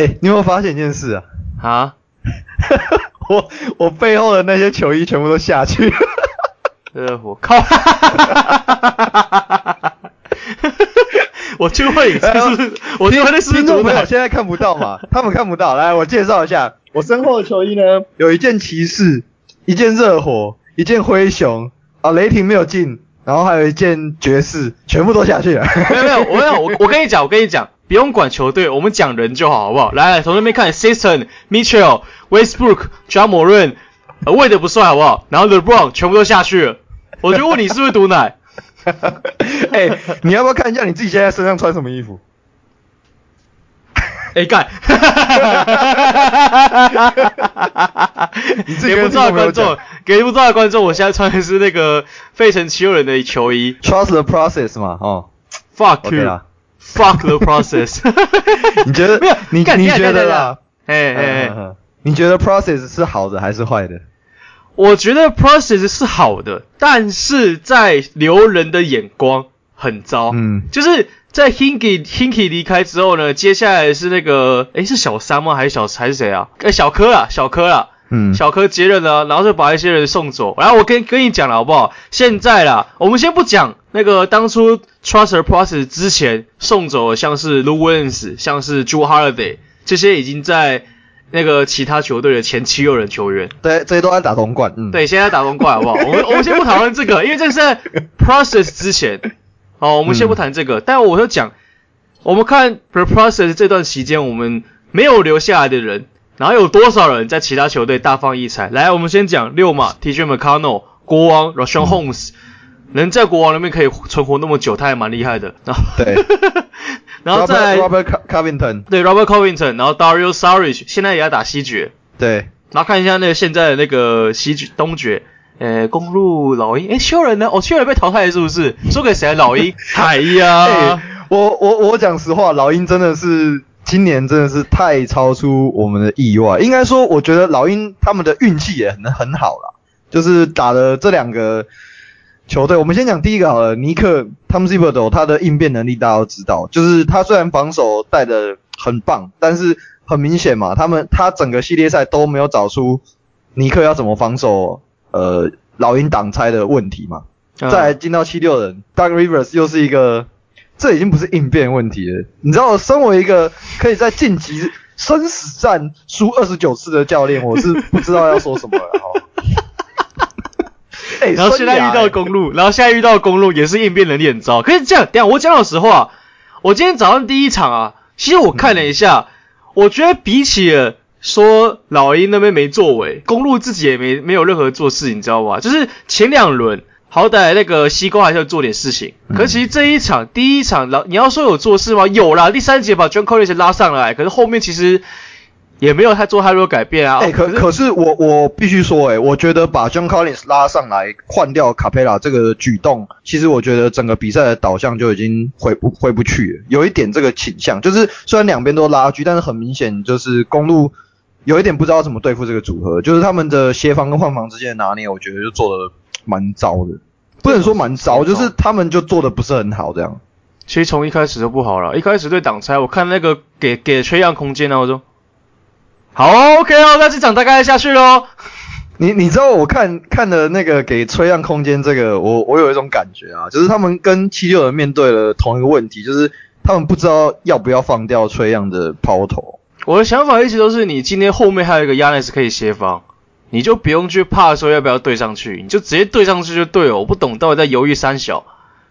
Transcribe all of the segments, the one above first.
哎、欸，你有没有发现一件事啊？啊？我我背后的那些球衣全部都下去了。呃，我靠！我就会，是不是？我就会那是不是？听众朋友现在看不到嘛？他们看不到。来，我介绍一下，我身后的球衣呢，有一件骑士，一件热火，一件灰熊。啊，雷霆没有进，然后还有一件爵士，全部都下去了。没有没有，我没有我我跟你讲，我跟你讲，不用管球队，我们讲人就好，好不好？来来，从那边看 s i s t o n Mitchell、Westbrook、j a m o r a n 呃，喂的不帅，好不好？然后 LeBron 全部都下去了。我就问你是不是毒奶？哎、欸，你要不要看一下你自己现在身上穿什么衣服？哎、欸，干！你自己给不知道的观众，给不知道的观众，我现在穿的是那个费城七六人的球衣。Trust the process 嘛，哦。Fuck you！Fuck、okay、the process！你觉得？没有，你你觉得啦？哎哎哎，你觉得 process 是好的还是坏的？我觉得 process 是好的，但是在留人的眼光很糟。嗯，就是在 Hinkie Hinkie 离开之后呢，接下来是那个，诶是小三吗？还是小还是谁啊？诶小柯啊，小柯啊，嗯，小柯接任了，然后就把一些人送走。然后我跟跟你讲了好不好？现在啦，我们先不讲那个当初 Trust the process 之前送走的，像是 Lou Williams，像是 Jrue Holiday，这些已经在。那个其他球队的前七六人球员，对，这些都在打东冠，嗯，对，现在打东冠好不好？我们我们先不讨论这个，因为这是在 process 之前，好，我们先不谈这个。嗯、但我就讲，我们看 process 这段期间，我们没有留下来的人，然后有多少人在其他球队大放异彩？来，我们先讲六马，TJ McConnell，国王，Richaun Holmes。嗯能在国王那边可以存活那么久，他还蛮厉害的。然后对，然后再 Robert Covington，对 Robert Covington，然后 Dario Saric 现在也在打西决。对，然后看一下那个现在的那个西决东决，呃，公路老鹰，诶，休人呢？哦，休人被淘汰了是不是？输给谁？老鹰。哎呀，欸、我我我讲实话，老鹰真的是今年真的是太超出我们的意外。应该说，我觉得老鹰他们的运气也很很好啦，就是打了这两个。球队，我们先讲第一个好了。尼克汤姆斯伯多，他的应变能力大家都知道，就是他虽然防守带的很棒，但是很明显嘛，他们他整个系列赛都没有找出尼克要怎么防守，呃，老鹰挡拆的问题嘛。嗯、再来进到七六人，Doug Rivers 又是一个，这已经不是应变问题了。你知道，身为一个可以在晋级生死战输二十九次的教练，我是不知道要说什么了哈。然后现在遇到公路，然后现在遇到公路也是应变能力很糟。可是这样，等下我讲老实话，我今天早上第一场啊，其实我看了一下，我觉得比起了说老鹰那边没作为，公路自己也没没有任何做事，你知道吧？就是前两轮好歹那个西瓜还是要做点事情，可是其实这一场第一场老你要说有做事吗？有啦，第三节把 John Collins 拉上来，可是后面其实。也没有太做太多改变啊。哎、欸，可可是我我必须说、欸，哎，我觉得把 John Collins 拉上来换掉卡佩拉这个举动，其实我觉得整个比赛的导向就已经回不回不去了，有一点这个倾向，就是虽然两边都拉锯，但是很明显就是公路有一点不知道怎么对付这个组合，就是他们的协防跟换防之间的拿捏，我觉得就做的蛮糟的，不能说蛮糟，就是他们就做的不是很好这样。其实从一开始就不好了，一开始对挡拆，我看那个给给缺样空间啊，我说。好，OK 哦，那这场大概下去喽。你你知道我看看的那个给崔样空间这个，我我有一种感觉啊，就是他们跟七六人面对了同一个问题，就是他们不知道要不要放掉崔样的抛投。我的想法一直都是，你今天后面还有一个 Giannis 可以协防，你就不用去怕说要不要对上去，你就直接对上去就对了。我不懂到底在犹豫三小，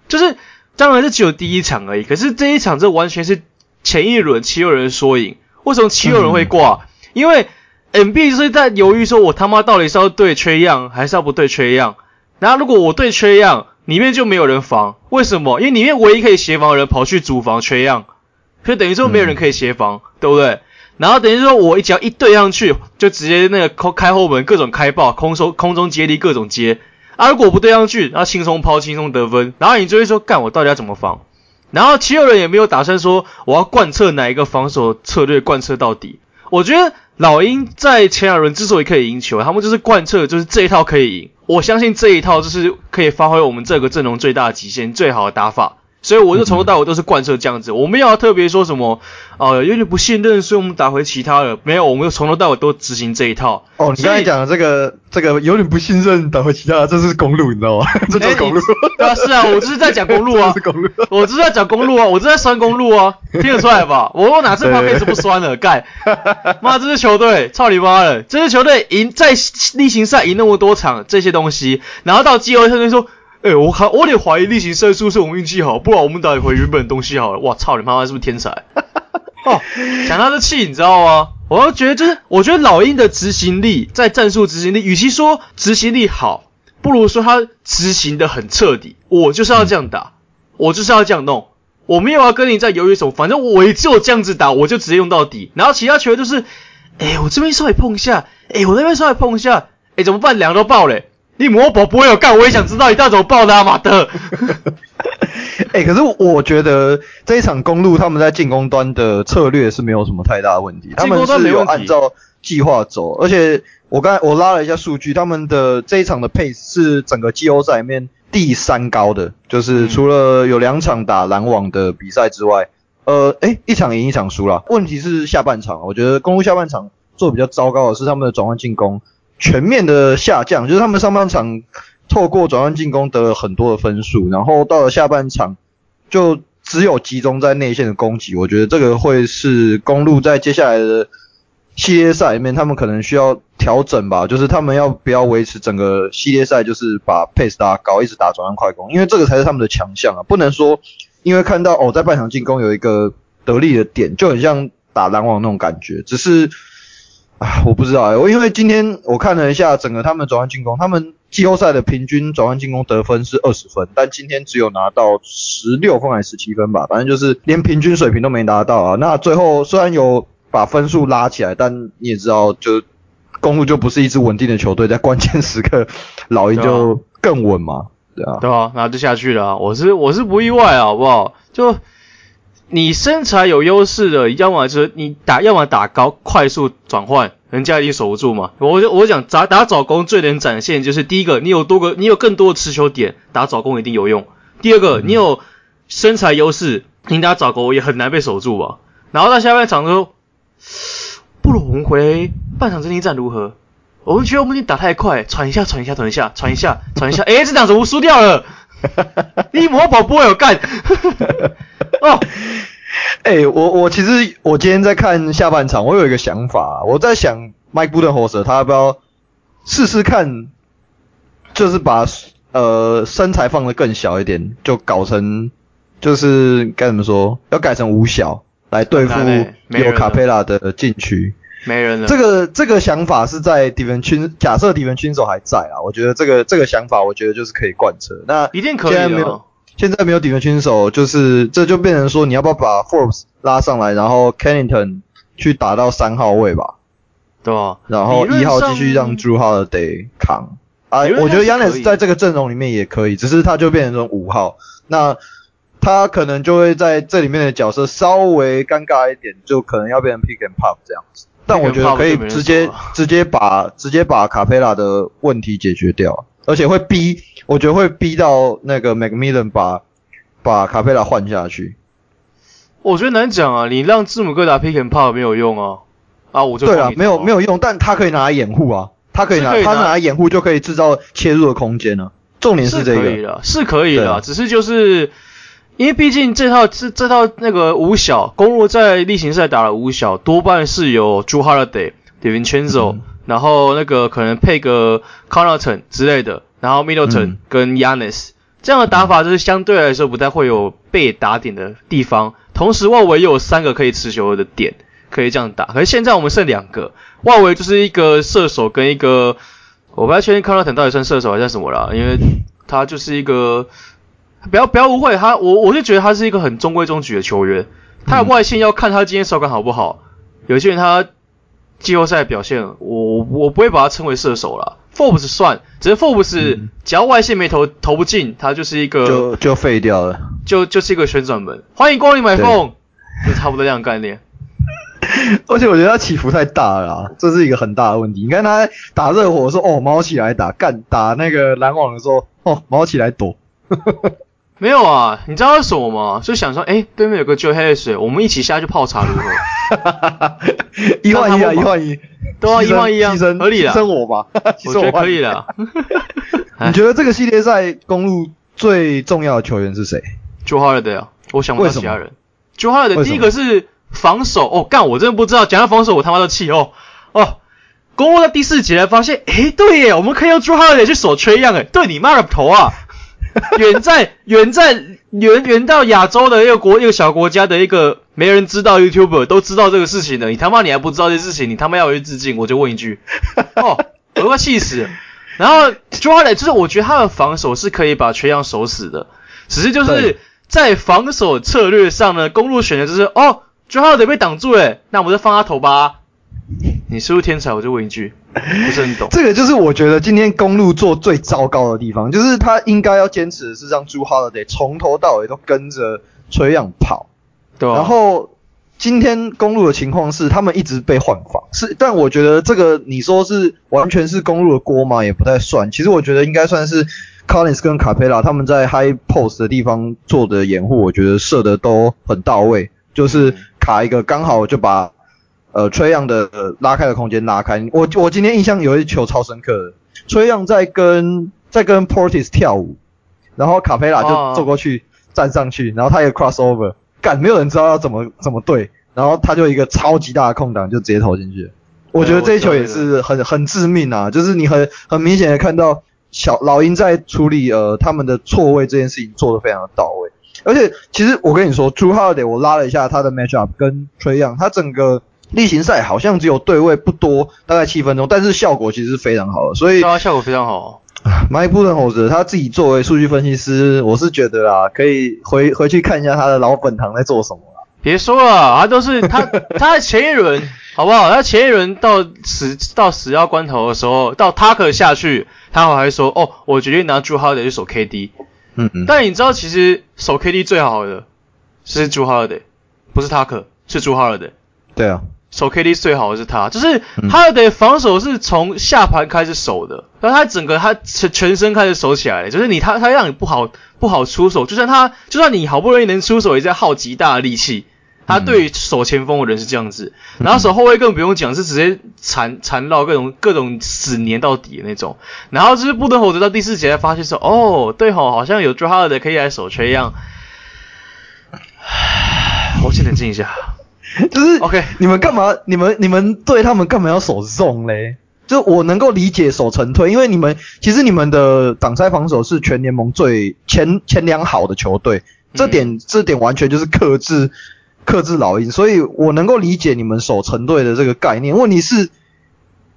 就是当然是只有第一场而已，可是这一场这完全是前一轮七六人缩影，为什么七六人会挂？嗯因为就是在犹豫说，我他妈到底是要对 Trae Young 还是要不对 Trae Young？然后如果我对 Trae Young，里面就没有人防，为什么？因为里面唯一可以协防的人跑去主防 Young，所以等于说没有人可以协防，嗯、对不对？然后等于说我只要一对上去，就直接那个开后门，各种开爆，空收空中接力各种接。啊，如果不对上去，然后轻松抛，轻松得分，然后你就会说，干我到底要怎么防？然后七六人也没有打算说我要贯彻哪一个防守策略，贯彻到底。我觉得老鹰在前两轮之所以可以赢球，他们就是贯彻，就是这一套可以赢。我相信这一套就是可以发挥我们这个阵容最大的极限，最好的打法。所以我就从头到尾都是贯彻这样子，我没有要特别说什么，呃，有点不信任，所以我们打回其他的，没有，我们从头到尾都执行这一套。哦，你刚才讲的这个这个有点不信任，打回其他的，这是公路，你知道吗？这就是公路。对啊，是啊，我就是在讲公路啊，公路我就是在讲公路啊，我就是在酸公路啊，听得出来吧？我我哪次发配是不酸的？干，妈，这支球队操你妈的，这支球队赢在例行赛赢那么多场这些东西，然后到季后赛就说。哎、我还我得怀疑例行赛是不是我们运气好，不然我们打一回原本的东西好了。哇操，你妈妈是不是天才？哦，讲他的气，你知道吗？我要觉得就是，我觉得老鹰的执行力在战术执行力，与其说执行力好，不如说他执行的很彻底。我就是要这样打，我就是要这样弄，我没有要跟你再犹豫什么，反正我也只有这样子打，我就直接用到底。然后其他球员就是，哎、我这边稍微碰一下，哎、我那边稍微碰一下，哎、怎么办？两个都爆嘞。你魔宝不会有干，我也想知道你到底怎么爆的啊，马德。哎、欸，可是我觉得这一场公路他们在进攻端的策略是没有什么太大的问题，他们是有按照计划走，而且我刚才我拉了一下数据，他们的这一场的 pace 是整个季后赛里面第三高的，就是除了有两场打篮网的比赛之外，呃，哎、欸，一场赢一场输了。问题是下半场，我觉得公路下半场做比较糟糕的是他们的转换进攻。全面的下降，就是他们上半场透过转换进攻得了很多的分数，然后到了下半场就只有集中在内线的攻击。我觉得这个会是公鹿在接下来的系列赛里面，他们可能需要调整吧，就是他们要不要维持整个系列赛，就是把 pace 打高，一直打转换快攻，因为这个才是他们的强项啊，不能说因为看到哦在半场进攻有一个得力的点，就很像打篮网那种感觉，只是。啊，我不知道哎，我因为今天我看了一下整个他们转换进攻，他们季后赛的平均转换进攻得分是二十分，但今天只有拿到十六分还是十七分吧，反正就是连平均水平都没拿到啊。那最后虽然有把分数拉起来，但你也知道，就公路就不是一支稳定的球队，在关键时刻老鹰就更稳嘛，对啊，对啊，那就下去了啊，我是我是不意外啊，好不好？就。你身材有优势的，要么就是你打，要么打高快速转换，人家一定守不住嘛。我就我讲打打早攻最能展现就是第一个，你有多个，你有更多的持球点，打早攻一定有用。第二个，你有身材优势，你打早攻也很难被守住吧。然后到下半场的时候，不如我们回半场阵地战如何？我们觉得我们已经打太快，传一下传一下传一下传一下传一下，诶，这两场我输掉了。你魔跑不会有干。哦，哎、欸，我我其实我今天在看下半场，我有一个想法，我在想 Mike Budenholzer 他要不要试试看，就是把呃身材放得更小一点，就搞成就是该怎么说，要改成五小来对付有卡佩拉的禁区。没人了。这个这个想法是在 DiVincenzo 假设 DiVincenzo 还在啊，我觉得这个这个想法，我觉得就是可以贯彻。那一定可以的。现在没有 DiVincenzo，就是这就变成说你要不要把 Forbes 拉上来，然后 Connaughton 去打到三号位吧？对啊。然后一号继续让 Jrue Holiday 扛。啊，我觉得 Giannis 在这个阵容里面也可以，只是他就变成这种五号，那他可能就会在这里面的角色稍微尴尬一点，就可能要变成 Pick and Pop 这样子。但我觉得可以直接 直接把直接把卡佩拉的问题解决掉，而且会逼。我觉得会逼到那个 McMillan 把把卡佩拉换下去。我觉得难讲啊，你让字母哥打 pick and pop 没有用啊。啊，我就对啊，没有没有用，但他可以拿来掩护啊，他可以拿，可以拿他拿来掩护就可以制造切入的空间了。重点是这个，是可以的，是可以的，只是就是因为毕竟这套是这套那个五小公路在例行赛打了五小，多半是有 Jrue Holiday、DiVincenzo、嗯、然后那个可能配个 Connaughton 之类的。然后 Middleton 跟 Giannis、嗯、这样的打法就是相对来说不太会有被打点的地方，同时外围又有三个可以持球的点，可以这样打。可是现在我们剩两个，外围就是一个射手跟一个，我不太确定 Connaughton 到底算射手还是什么啦，因为他就是一个，不要不要误会他，我我就觉得他是一个很中规中矩的球员，他的外线要看他今天手感好不好，有些人他季后赛表现，我我不会把他称为射手了。Forbes 算，只是 Forbes 只要外线没投投不进，他就是一个就就废掉了，就就是一个旋转门。欢迎光临买凤，就差不多这样概念。而且我觉得他起伏太大了啊，这是一个很大的问题。你看他打热火的时候，哦，猫起来打；干打那个篮网的时候，哦，猫起来躲。没有啊，你知道是什么吗？就想说，哎，对面有个 Joe Harris，我们一起下去泡茶如何？一换一啊，一换一，都要一换一啊，合理啊，牺牲我吧，我觉得可以了。你觉得这个系列赛公路最重要的球员是谁？Jrue Holiday 啊，我想不到其他人。Jrue Holiday 第一个是防守哦，干，我真的不知道，讲到防守我他妈都气哦哦。公路在第四节才发现，哎，对耶，我们可以用 Jrue Holiday 去守 Trae Young，哎，对你妈的头啊！远在远在远远到亚洲的一个国一个小国家的一个没人知道 YouTuber 都知道这个事情的，你他妈你还不知道这事情，你他妈要回去致敬，我就问一句，哦，我都快气死了。然后 Holiday 就是我觉得他的防守是可以把 Trae Young 守死的，只是就是在防守策略上呢，公路选的就是哦 Holiday 被挡住诶，那我们就放他投吧。你是不是天才？我就问一句，不是很懂。这个就是我觉得今天公路做最糟糕的地方，就是他应该要坚持的是让 Jrue Holiday 从头到尾都跟着 Trae Young 跑。对啊。然后今天公路的情况是，他们一直被换防，是，但我觉得这个你说是完全是公路的锅嘛？也不太算。其实我觉得应该算是 Collins 跟 Capela 他们在 High Post 的地方做的掩护，我觉得射的都很到位，就是卡一个刚好就把。呃，Trae Young 的拉开的空间拉开，我我今天印象有一球超深刻的，Trae Young 在跟在跟 Portis 跳舞，然后卡佩拉就走过去站上去，然后他一个 crossover，干没有人知道要怎么怎么对，然后他就一个超级大的空档就直接投进去，我觉得这一球也是很很致命啊，就是你很很明显的看到小老鹰在处理呃他们的错位这件事情做得非常的到位，而且其实我跟你说，Jrue Holiday 我拉了一下他的 matchup 跟 Trae Young，他整个。例行赛好像只有对位不多，大概七分钟，但是效果其实是非常好的，所以对啊，效果非常好。Mike Budenholzer 他自己作为数据分析师，我是觉得啦，可以回回去看一下他的老本行在做什么啦。别说了，他都是他 他在前一轮好不好？他前一轮到死到死要关头的时候，到 Tucker 下去，他还说哦，我决定拿 Holiday 去守 KD。嗯嗯。但你知道其实守 KD 最好的是 Holiday，不是 Tucker，是 Holiday。对啊。守 KD 最好的是他，就是他的防守是从下盘开始守的，然后他整个他全全身开始守起来，就是你他他让你不好不好出手，就算他就算你好不容易能出手，也在耗极大的力气。他对于守前锋的人是这样子，然后守后卫更不用讲，是直接缠缠绕各种各种死粘到底的那种。然后就是布登侯德到第四节才发现说，哦，对吼，好像有 Jrue Holiday 可以来守缺一样。我先冷静一下。就是 OK，你们干嘛？你们你们对他们干嘛要守 zone 嘞？就我能够理解守成退，因为你们其实你们的挡拆防守是全联盟最前前两好的球队，这点、嗯、这点完全就是克制克制老鹰，所以我能够理解你们守成队的这个概念。问题是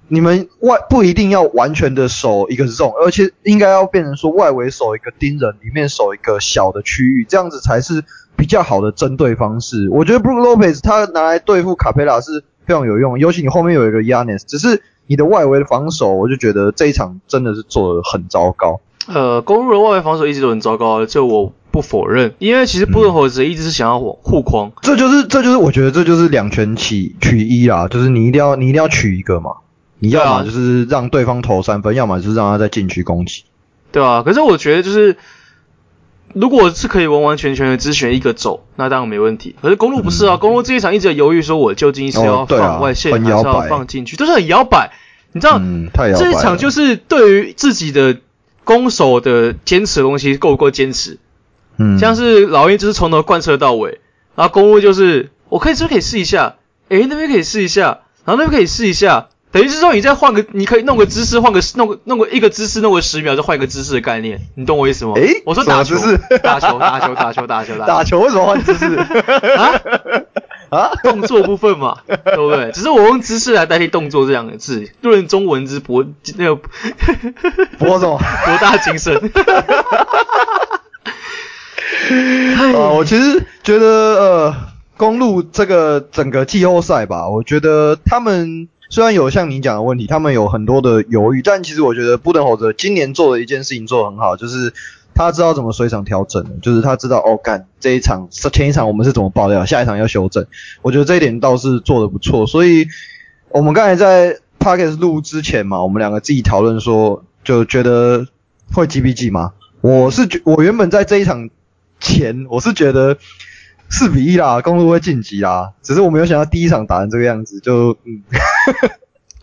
你们外不一定要完全的守一个 zone，而且应该要变成说外围守一个盯人，里面守一个小的区域，这样子才是。比较好的针对方式，我觉得 Brook Lopez 他拿来对付卡佩拉是非常有用，尤其你后面有一个 Giannis，只是你的外围的防守，我就觉得这一场真的是做的很糟糕。呃，公鹿的外围防守一直都很糟糕，这我不否认，因为其实布伦霍斯一直是想要护框，嗯，这就是这就是我觉得这就是两全其取一啦，就是你一定要你一定要取一个嘛，你要么就是让对方投三分，要么就是让他在禁区攻击。对啊，可是我觉得就是。如果是可以完完全全的只选一个走，那当然没问题。可是公路不是啊，嗯、公路这一场一直在犹豫，说我究竟是要放外线、哦啊、还是要放进去，都是很摇摆。你知道，嗯、这一场就是对于自己的攻守的坚持的东西够不够坚持？嗯，像是老鹰就是从头贯彻到尾，然后公路就是我可以这边可以试一下，诶，那边可以试一下，然后那边可以试一下。等于是说，你再换个，你可以弄个姿势，换个弄个弄个一个姿势，弄个十秒，再换一个姿势的概念，你懂我意思吗？诶，我说打球，打球，打球，打球，打球，打球，为什么换姿势？啊 啊，动作部分嘛，对不对？只是我用姿势来代替动作这两个字，论中文之博那个 博什么博大精深。啊，我其实觉得呃，公路这个整个季后赛吧，我觉得他们。虽然有像你讲的问题，他们有很多的犹豫，但其实我觉得布登侯泽今年做的一件事情做得很好，就是他知道怎么随场调整，就是他知道哦，干这一场前一场我们是怎么爆料，下一场要修正。我觉得这一点倒是做得不错。所以我们刚才在 Podcast 录之前嘛，我们两个自己讨论说，就觉得会 G B G 吗？我是觉我原本在这一场前，我是觉得四比一啦，公路会晋级啦。只是我没有想到第一场打成这个样子，就嗯。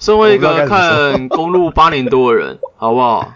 身为一个看公路八年多的人，好不好？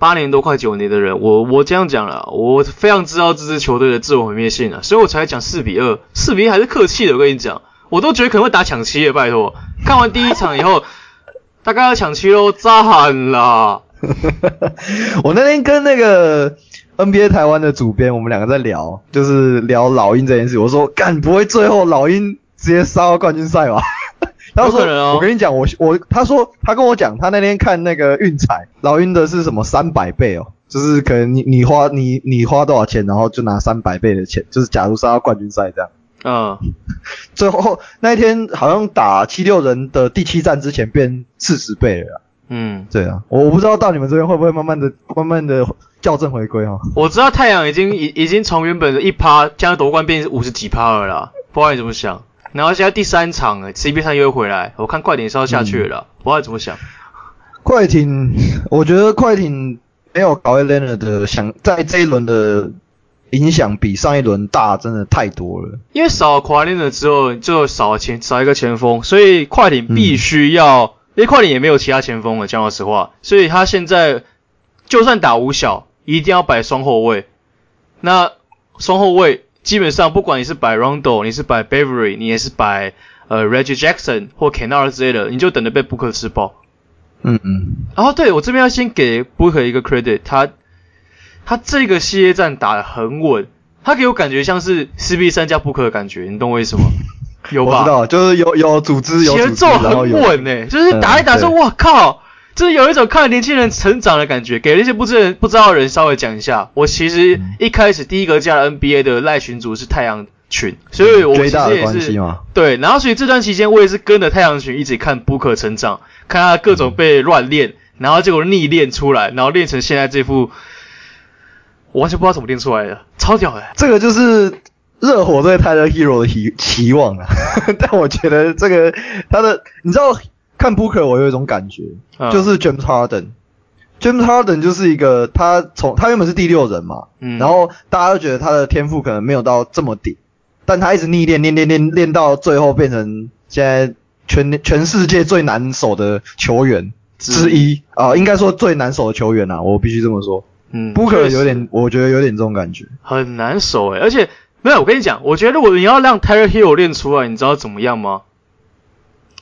八年多快九年的人，我我这样讲了，我非常知道这支球队的自我毁灭性啊，所以我才讲四比二，四比一还是客气的。我跟你讲，我都觉得可能会打抢七的，拜托。看完第一场以后，大概要抢七喽，赞啦！我那天跟那个 NBA 台湾的主编，我们两个在聊，就是聊老鹰这件事。我说，干不会最后老鹰直接杀到冠军赛吧？他说：“哦、我跟你讲，我我他说他跟我讲，他那天看那个运彩，老鹰的是什么三百倍哦，就是可能你你花你你花多少钱，然后就拿三百倍的钱，就是假如杀到冠军赛这样。嗯，最后那一天好像打七六人的第七战之前变四十倍了。嗯，对啊，我我不知道到你们这边会不会慢慢的慢慢的校正回归哈。我知道太阳已经已已经从原本的一趴将夺冠变成五十几趴了啦，不知道你怎么想。”然后现在第三场诶，CP3 又回来，我看快艇是要下去了，不知道怎么想。快艇，我觉得快艇没有 Kawhi Leonard 的想在这一轮的影响比上一轮大，真的太多了。因为少了 Kawhi Leonard 之后，就少了前少一个前锋，所以快艇必须要，嗯、因为快艇也没有其他前锋了，讲老实话，所以他现在就算打五小，一定要摆双后卫。那双后卫。基本上，不管你是摆 Rondo，你是摆 Beverly，你也是摆呃 Reggie Jackson 或 Kennard 之类的，你就等着被 Booker 吃爆。嗯嗯。然后对我这边要先给 Booker 一个 credit，他他这个系列战打得很稳，他给我感觉像是 CB 三加 Booker 的感觉，你懂我意思吗？有吧？我知道，就是有有组织，有节奏很稳诶，就是打一打说，哇靠！就是有一种看年轻人成长的感觉，给那些不知人不知道的人稍微讲一下。我其实一开始第一个加了 NBA 的赖群组是太阳群，所以我其实也是对。然后所以这段期间我也是跟着太阳群一直看 Booker 成长，看他各种被乱练，然后结果逆练出来，然后练成现在这副，我完全不知道怎么练出来的，超屌的。这个就是热火对 Tyler Herro 的期期望啊，但我觉得这个他的你知道。看 Booker 我有一种感觉，嗯、就是 James Harden，James Harden 就是一个他从他原本是第六人嘛，嗯，然后大家都觉得他的天赋可能没有到这么顶，但他一直逆练练练练练到最后变成现在全全世界最难守的球员之一。啊、应该说最难守的球员啊，我必须这么说，嗯，Booker 有点，我觉得有点这种感觉，很难守诶、欸，而且没有，我跟你讲，我觉得如果你要让 Terry Herro 练出来，你知道怎么样吗？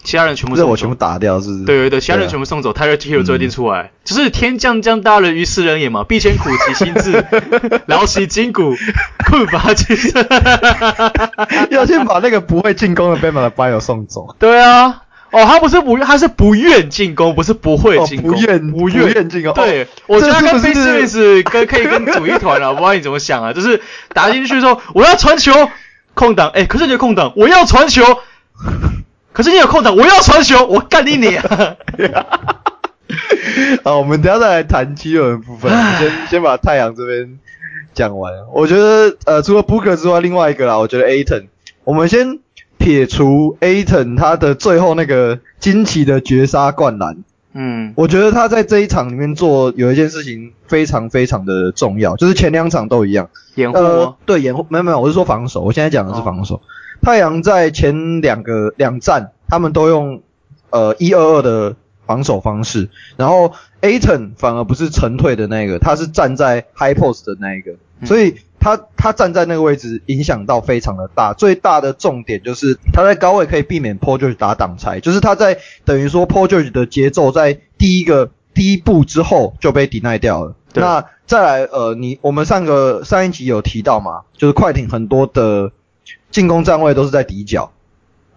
其他人全部送走，我全部打掉，是不是？对对对，其他人全部送走，Tyler Herro 最后一定出来。就是天将降大任于斯人也嘛，必先苦其心志，劳其筋骨，困乏其身。要先把那个不会进攻的 Bam Adebayo 送走。对啊，哦，他不是不，他是不愿进攻，不是不会进攻，不愿不愿进攻。对，我觉得他跟 Ben Simmons 跟可以跟组一团了，不知道你怎么想啊？就是打进去说我要传球，空档，哎，可是你的空档，我要传球。可是你有空档，我要传球，我干你你啊！好，我们等下再来谈七六人部分，先先把太阳这边讲完。我觉得呃，除了 Booker 之外，另外一个啦，我觉得 Ayton，我们先撇除 Ayton 他的最后那个惊奇的绝杀灌篮，嗯，我觉得他在这一场里面做有一件事情非常非常的重要，就是前两场都一样，掩护对，掩护，没有没有，我是说防守，我现在讲的是防守。哦太阳在前两个两站，他们都用呃一二二的防守方式，然后 Ayton 反而不是沉退的那个，他是站在 high post 的那一个，所以他他站在那个位置影响到非常的大。最大的重点就是他在高位可以避免 Paul George 打挡拆，就是他在等于说 Paul George 的节奏在第一个第一步之后就被 deny 掉了。那再来呃你我们上个上一集有提到嘛，就是快艇很多的。进攻站位都是在底角，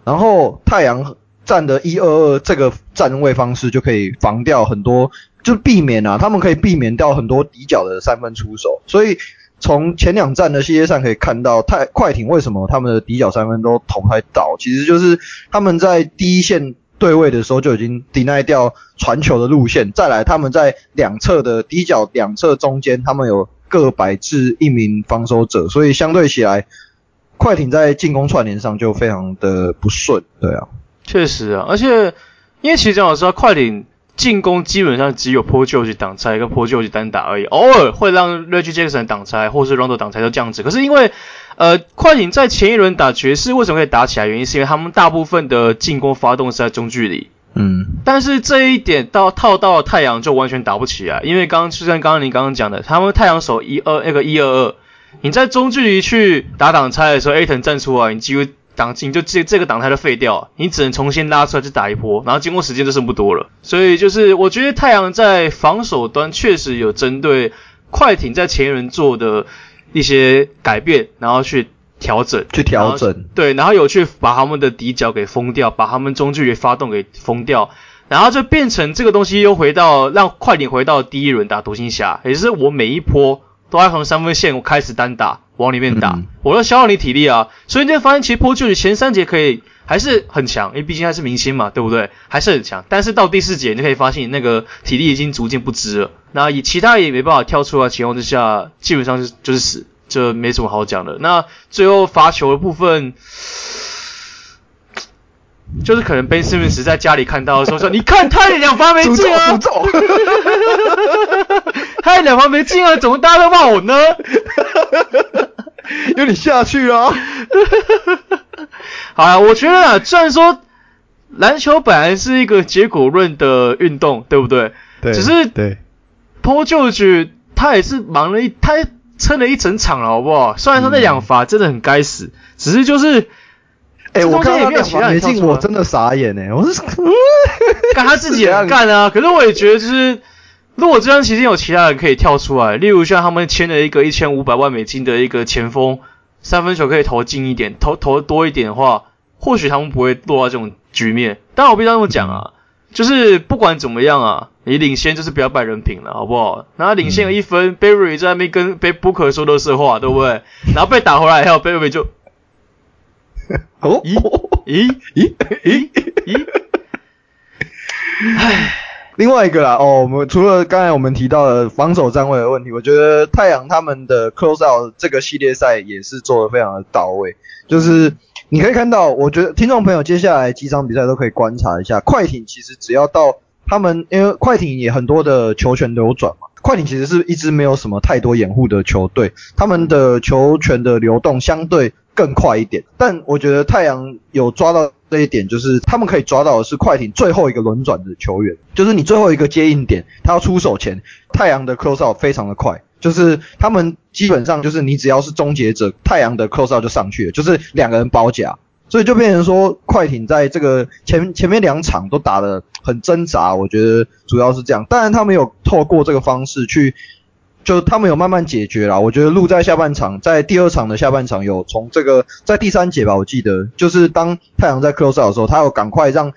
然后太阳站的一二二这个站位方式就可以防掉很多，就避免啊，他们可以避免掉很多底角的三分出手。所以从前两站的系列赛可以看到，太快艇为什么他们的底角三分都投不太到，其实就是他们在第一线对位的时候就已经 deny 掉传球的路线，再来他们在两侧的底角两侧中间，他们有各摆置一名防守者，所以相对起来。快艇在进攻串联上就非常的不顺，对啊，确实啊，而且因为其实讲老实话，快艇进攻基本上只有 Paul George 挡拆跟 Paul George 单打而已，偶尔会让 Reggie Jackson 挡拆或是 Rondo 挡拆都这样子。可是因为呃快艇在前一轮打爵士为什么可以打起来？原因是因为他们大部分的进攻发动是在中距离。嗯，但是这一点到套到了太阳就完全打不起来，因为刚刚就像刚刚你刚刚讲的，他们太阳手一二那个一二二，你在中距离去打挡拆的时候，Ayton 站出来，你几乎挡进就这这个挡拆就废掉，你只能重新拉出来去打一波，然后经过时间就剩不多了，所以就是我觉得太阳在防守端确实有针对快艇在前一轮做的一些改变，然后去。调整，去调整，对，然后有去把他们的底角给封掉，把他们中距离发动给封掉，然后就变成这个东西又回到让快艇回到第一轮打独行侠，也就是我每一波都要从三分线我开始单打往里面打，嗯、我要消耗你体力啊，所以你就发现其实波就是前三节可以还是很强，因为毕竟他是明星嘛，对不对？还是很强，但是到第四节你就可以发现那个体力已经逐渐不支了，那以其他也没办法跳出来情况之下，基本上是就是死。这没什么好讲的。那最后罚球的部分，就是可能 Ben Simmons 在家里看到的时候说：“你看他也两罚没进啊！” 他也两罚没进啊，怎么大家都骂我呢？因为你下去啊。好啊，我觉得啊，虽然说篮球本来是一个结果论的运动，对不对？对。只是对。Paul George 他也是忙了一他。撑了一整场了，好不好？虽然说那两罚真的很该死，嗯、只是就是，哎、欸，我看到两罚没进，我真的傻眼哎！我是，干他自己也干啊。可是我也觉得，就是如果这样，其实有其他人可以跳出来，例如像他们签了一个一千五百万美金的一个前锋，三分球可以投进一点，投投多一点的话，或许他们不会落到这种局面。但我必须要这么讲啊。嗯就是不管怎么样啊，你领先就是不要败人品了，好不好？然后领先了一分，Barry 在那边跟被 Booker 说的是话，对不对？然后被打回来，还有 Barry 就，哦，咦？咦？咦？咦？咦，唉，另外一个啦，哦，我们除了刚才我们提到的防守站位的问题，我觉得太阳他们的 Close Out 这个系列赛也是做的非常的到位，就是。你可以看到，我觉得听众朋友接下来几场比赛都可以观察一下，快艇其实只要到他们，因为快艇也很多的球权流转嘛，快艇其实是一支没有什么太多掩护的球队，他们的球权的流动相对更快一点。但我觉得太阳有抓到这一点，就是他们可以抓到的是快艇最后一个轮转的球员，就是你最后一个接应点，他要出手前，太阳的 close out 非常的快。就是他们基本上就是你只要是终结者，太阳的 close out 就上去了，就是两个人包夹，所以就变成说快艇在这个前前面两场都打得很挣扎，我觉得主要是这样。当然他们有透过这个方式去，就他们有慢慢解决了。我觉得鹿在下半场，在第二场的下半场有从这个在第三节吧，我记得就是当太阳在 close out 的时候，他有赶快让。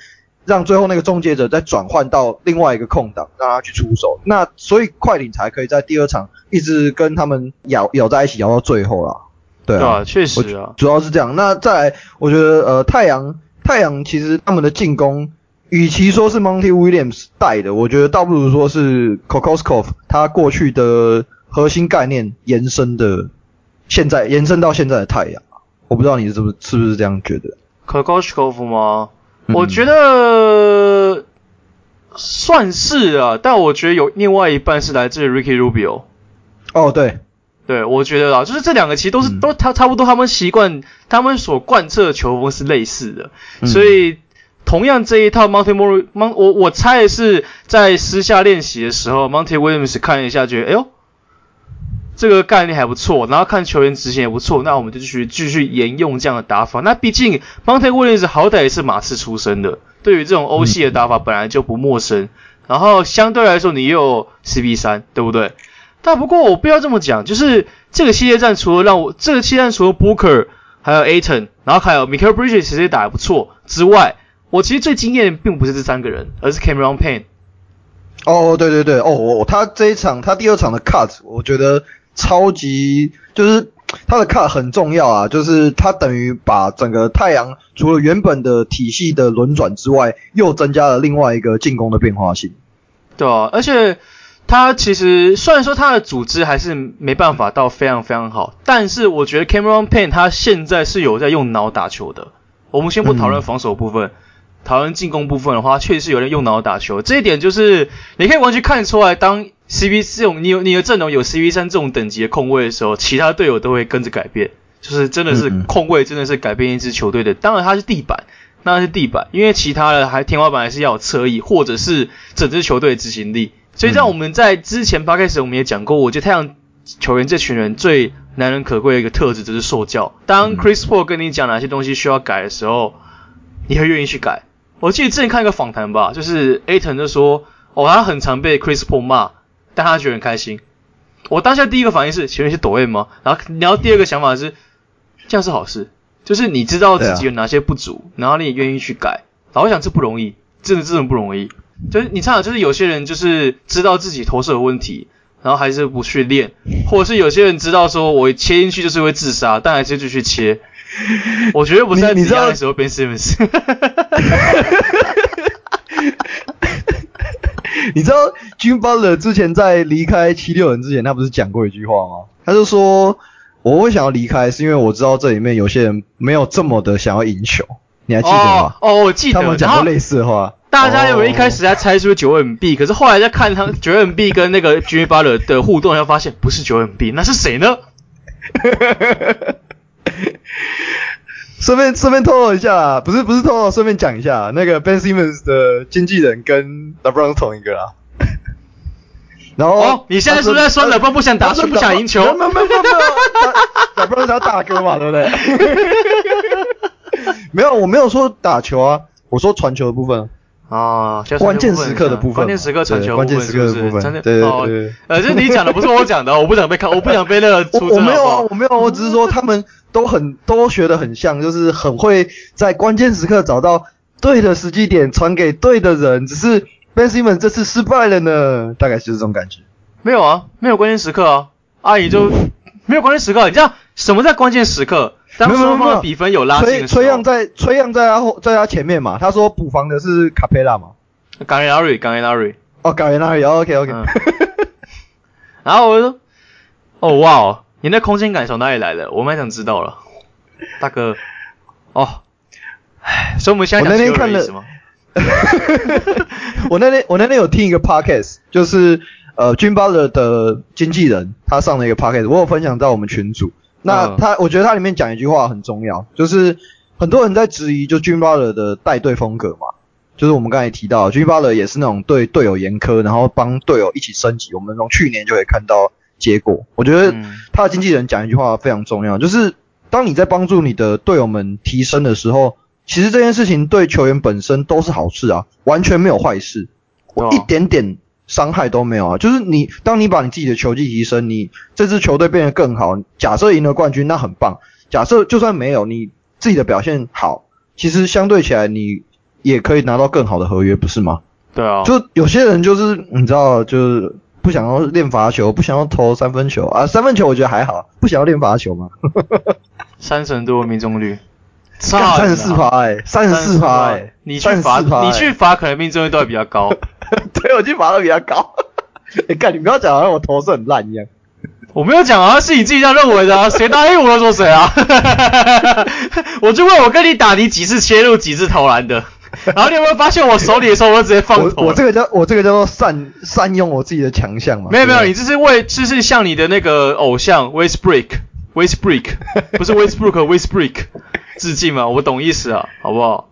让最后那个终结者再转换到另外一个空档，让他去出手。那所以快艇才可以在第二场一直跟他们咬咬在一起，咬到最后啦。对啊，确实啊，主要是这样。那再来，我觉得呃，太阳太阳其实他们的进攻，与其说是 Monty Williams 带的，我觉得倒不如说是 Kokoskov 他过去的核心概念延伸的，现在延伸到现在的太阳。我不知道你是不是是不是这样觉得？Kokoskov 吗？我觉得算是啊，但我觉得有另外一半是来自于 Ricky Rubio。哦，对，对，我觉得啦，就是这两个其实都是、嗯、都他差不多，他们习惯他们所贯彻的球风是类似的，嗯、所以同样这一套 Monty Morris，我我猜的是在私下练习的时候，Monty Williams 看了一下，觉得哎呦。这个概念还不错，然后看球员执行也不错，那我们就继续继续沿用这样的打法。那毕竟 Monty Williams 好歹也是马刺出身的，对于这种欧系的打法本来就不陌生。嗯、然后相对来说，你又有 CP 三对不对？但不过我不要这么讲，就是这个系列战除了让我这个系列战除了 Booker 还有 Ayton，然后还有 Michael Bridges 其实也打得不错之外，我其实最惊艳的并不是这三个人，而是 Cameron Payne。哦，对对对，哦，他这一场他第二场的 Cut，我觉得。超级就是他的 cut 很重要啊，就是他等于把整个太阳除了原本的体系的轮转之外，又增加了另外一个进攻的变化性。对啊，而且他其实虽然说他的组织还是没办法到非常非常好，但是我觉得 Cameron Payne 他现在是有在用脑打球的。我们先不讨论防守部分，嗯、讨论进攻部分的话，确实是有人用脑打球。这一点就是你可以完全看出来，当 CB 这种你有你的阵容有 CB 三这种等级的控卫的时候，其他队友都会跟着改变。就是真的是控卫真的是改变一支球队的。当然它是地板，那是地板，因为其他的还天花板还是要有侧翼或者是整支球队的执行力。所以在我们在之前 podcast 我们也讲过，我觉得太阳球员这群人最难能可贵的一个特质就是受教。当 Chris Paul 跟你讲哪些东西需要改的时候，你会愿意去改。我记得之前看一个访谈吧，就是 Ayton 就说，哦，他很常被 Chris Paul 骂，但他觉得很开心。我当下第一个反应是，前面是抖 M 吗？然后然后第二个想法是，这样是好事，就是你知道自己有哪些不足，然后你也愿意去改。然后我想这不容易，真的真的不容易。就是你看，就是有些人就是知道自己投射有问题，然后还是不去练，或者是有些人知道说我切进去就是会自杀，但还是继续切。我觉得不是在你家的时候，Ben Simmons。你知道 Jimmy Butler 之前在离开七六人之前，他不是讲过一句话吗？他就说我会想要离开，是因为我知道这里面有些人没有这么的想要赢球。你还记得吗？哦，哦，我记得。他们讲过类似的话。大家有没有一开始在猜是不是九 M B，可是后来在看他九 M B 跟那个 Jimmy Butler 的互动，才发现不是九 M B，那是谁呢？顺便顺便透露一下，不是不是透露，顺便讲一下，那个 Ben Simmons 的经纪人跟 LeBron 是同一个啦。然后、哦，你现在是不是在说 LeBron 不想打球，不想赢球？没有没有没有没有，LeBron 是他大哥嘛，对不对？没有，我没有说打球啊，我说传球的部分。啊，关键时刻的部分，关键时刻传球，关键时刻的部分，对对对。呃，这是你讲的，不是我讲的，我不想被看，我不想被那个出征。我没有啊，我没有，我只是说他们都很都学的很像，就是很会在关键时刻找到对的时机点传给对的人。只是 Ben Simmons 这次失败了呢，大概就是这种感觉。没有啊，没有关键时刻啊，阿姨就没有关键时刻。你知道什么在关键时刻？当双方的比分有拉近的时候，崔杨在崔杨在他后在他前面嘛，他说补防的是卡佩拉嘛，Gallinari，Gallinari，哦，Gallinari，OK OK，然后我就说，哦哇哦，你那空间感从哪里来的？我蛮想知道了，大哥，哦，唉，所以我们现在讲七六人是吗？我那天 我那天有听一个 podcast，就是呃 Jimmy Butler 的经纪人他上了一个 podcast，我有分享到我们群组。那他，我觉得他里面讲一句话很重要，就是很多人在质疑就 Jimmy Butler 的带队风格嘛，就是我们刚才提到 Jimmy Butler 也是那种对队友严苛，然后帮队友一起升级。我们从去年就可以看到结果。我觉得他的经纪人讲一句话非常重要，就是当你在帮助你的队友们提升的时候，其实这件事情对球员本身都是好事啊，完全没有坏事，我一点点。伤害都没有啊，就是你，当你把你自己的球技提升，你这支球队变得更好。假设赢了冠军，那很棒。假设就算没有，你自己的表现好，其实相对起来，你也可以拿到更好的合约，不是吗？对啊。就有些人就是你知道，就是不想要练罚球，不想要投三分球啊。三分球我觉得还好，不想要练罚球吗？三成多命中率，三十四罚哎，三十四罚哎，你去罚，你去罚可能命中率都会比较高。对，我去罚的比较高。你看，你不要讲好像我投射很烂一样。我没有讲啊，是你自己这样认为的啊。谁答应我说谁啊？我就问我跟你打，你几次切入，几次投篮的？然后你有没有发现我手里的时候，我直接放投我？我这个叫我这个叫做善善用我自己的强项嘛。没有没有，你这是为这是向你的那个偶像 Westbrook Westbrook 不是 Westbrook Westbrook 致敬嘛？我懂意思啊，好不好？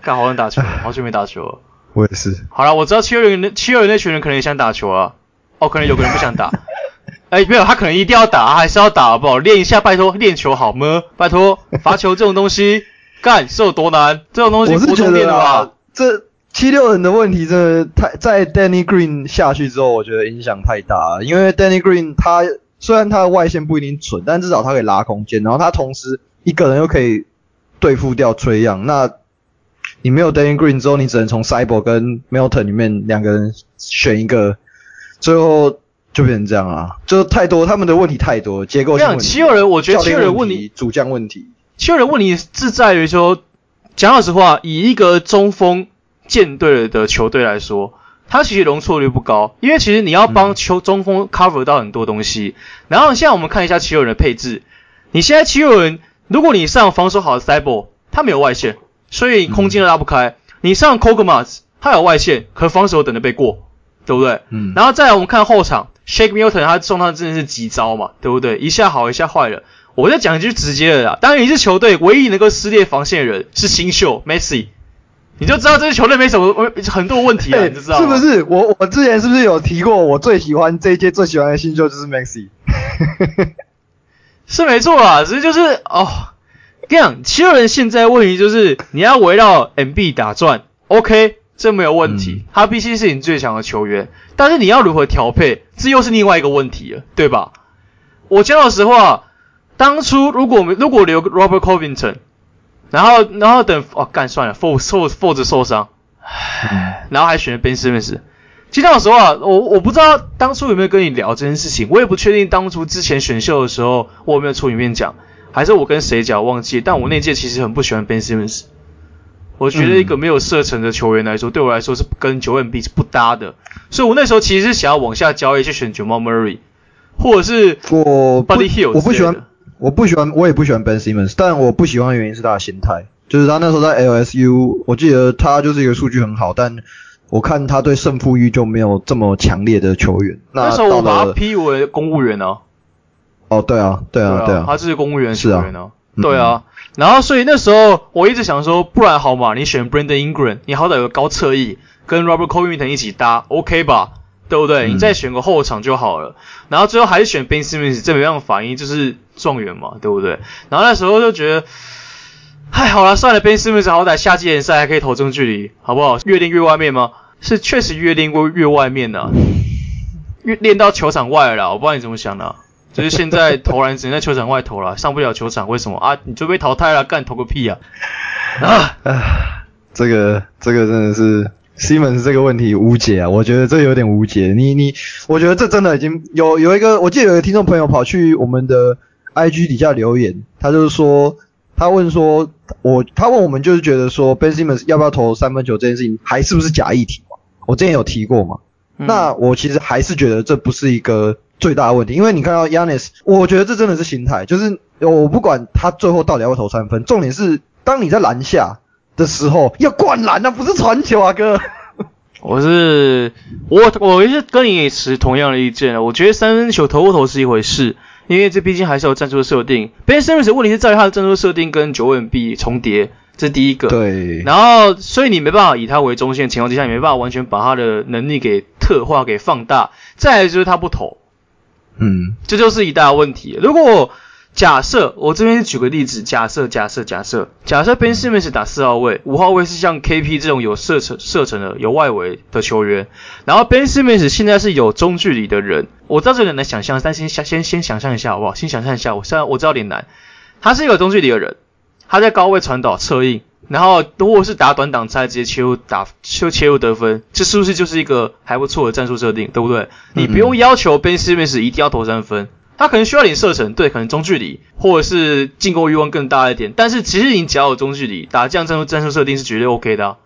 看好想打球，好久没打球了。我也是。好了，我知道七六人那七六人那群人可能也想打球啊。哦，可能有个人不想打。哎，没有，他可能一定要打，还是要打，好不好？练一下，拜托，练球好吗？拜托，罚球这种东西，干是有多难？这种东西不重练的吧？这七六人的问题真的太，在 Danny Green 下去之后，我觉得影响太大了。因为 Danny Green 他虽然他的外线不一定准，但至少他可以拉空间，然后他同时一个人又可以对付掉 Trae Young。那你没有 Danny Green 之后，你只能从 Cyborg 跟 Melton 里面两个人选一个，最后就变成这样啊，就太多他们的问题太多，结构性问题。七六人，我觉得七六人问题主将问题，七六人问题是在于说，讲老实话，以一个中锋舰队的球队来说，他其实容错率不高，因为其实你要帮球中锋 cover 到很多东西。嗯、然后现在我们看一下七六人的配置，你现在七六人，如果你上防守好的 Cyborg，他没有外线。所以空间都拉不开，你上 Kokomas，他有外线，可防守等着被过，对不对？嗯。然后再来我们看后场，Shake Milton 他送他真的是急招嘛，对不对？一下好一下坏了。我再讲一句直接的啦，当然一支球队唯一能够撕裂防线的人是新秀 Messi，你就知道这支球队没什么很多问题啊，欸、你就知道是不是？我我之前是不是有提过，我最喜欢这一届最喜欢的新秀就是 Messi？是没错啊，只是就是哦，跟你讲，七六人现在问题就是你要围绕 MB 打转，OK，这没有问题，嗯、他毕竟是你最强的球员，但是你要如何调配，这又是另外一个问题了，对吧？我讲老实话。当初如果我们如果留 Robert Covington，然后然后等哦干算了，Forbes Forbes 受伤，唉，然后还选了 Ben Simmons。其实讲实话，我我不知道当初有没有跟你聊这件事情，我也不确定当初之前选秀的时候我有没有出里面讲，还是我跟谁讲忘记。但我那届其实很不喜欢 Ben Simmons，我觉得一个没有射程的球员来说，对我来说是跟 Joel Embiid 是不搭的，所以我那时候其实是想要往下交易去选 Jamal Murray，或者是 Buddy Hield，我不喜欢。我不喜欢，我也不喜欢 Ben Simmons，但我不喜欢的原因是他的心态，就是他那时候在 LSU，我记得他就是一个数据很好，但我看他对胜负欲就没有这么强烈的球员。那，那时候我把他批为公务员呢、啊。哦，对啊，对啊，对啊，他是公务员球员呢、啊。对啊，然后所以那时候我一直想说，不然好嘛，你选 Brandon Ingram，你好歹有个高侧翼，跟 Robert Covington 一起搭，OK 吧？对不对？你再选个后场就好了。嗯、然后最后还是选 Ben Simmons，这没办法反应就是状元嘛，对不对？然后那时候就觉得，唉，好了，算了，Ben Simmons 好歹夏季联赛还可以投中距离，好不好？越练越外面吗？是确实越练越越外面的、啊，越练到球场外了啦。我不知道你怎么想的，就是现在投篮只能在球场外投了，上不了球场，为什么啊？你就被淘汰了，干投个屁啊！啊，这个这个真的是。Simmons 这个问题无解啊，我觉得这有点无解。你你，我觉得这真的已经有有一个，我记得有一个听众朋友跑去我们的 IG 底下留言，他就是说，他问说，我他问我们就是觉得说，Ben Simmons 要不要投三分球这件事情还是不是假议题嘛？我之前有提过嘛。嗯、那我其实还是觉得这不是一个最大的问题，因为你看到 Giannis，我觉得这真的是心态，就是我不管他最后到底要不要投三分，重点是当你在篮下。的时候要灌篮啊，不是传球啊，哥。我是我，我是跟你持同样的意见。我觉得三分球投不投是一回事，因为这毕竟还是有战术设定。Ben Simmons 问题是在于他的战术设定跟 Joel Embiid 重叠，这是第一个。对。然后，所以你没办法以他为中心的情况之下，你没办法完全把他的能力给特化、给放大。再来就是他不投，嗯，这就是一大问题。如果假设我这边举个例子，假设假设假设假设 Ben Simmons 打四号位，五号位是像 KP 这种有射程射程的有外围的球员，然后 Ben Simmons 现在是有中距离的人，我知道这个难想象，但先先先先想象一下好不好？先想象一下，我虽然我知道有点难，他是一个中距离的人，他在高位传导策应，然后如果是打短挡拆直接切入打就切入得分，这是不是就是一个还不错的战术设定，对不对？你不用要求 Ben Simmons 一定要投三分。他可能需要点射程，对，可能中距离或者是进攻欲望更大一点。但是其实你只要有中距离，打这样战术战术设定是绝对 OK 的，啊，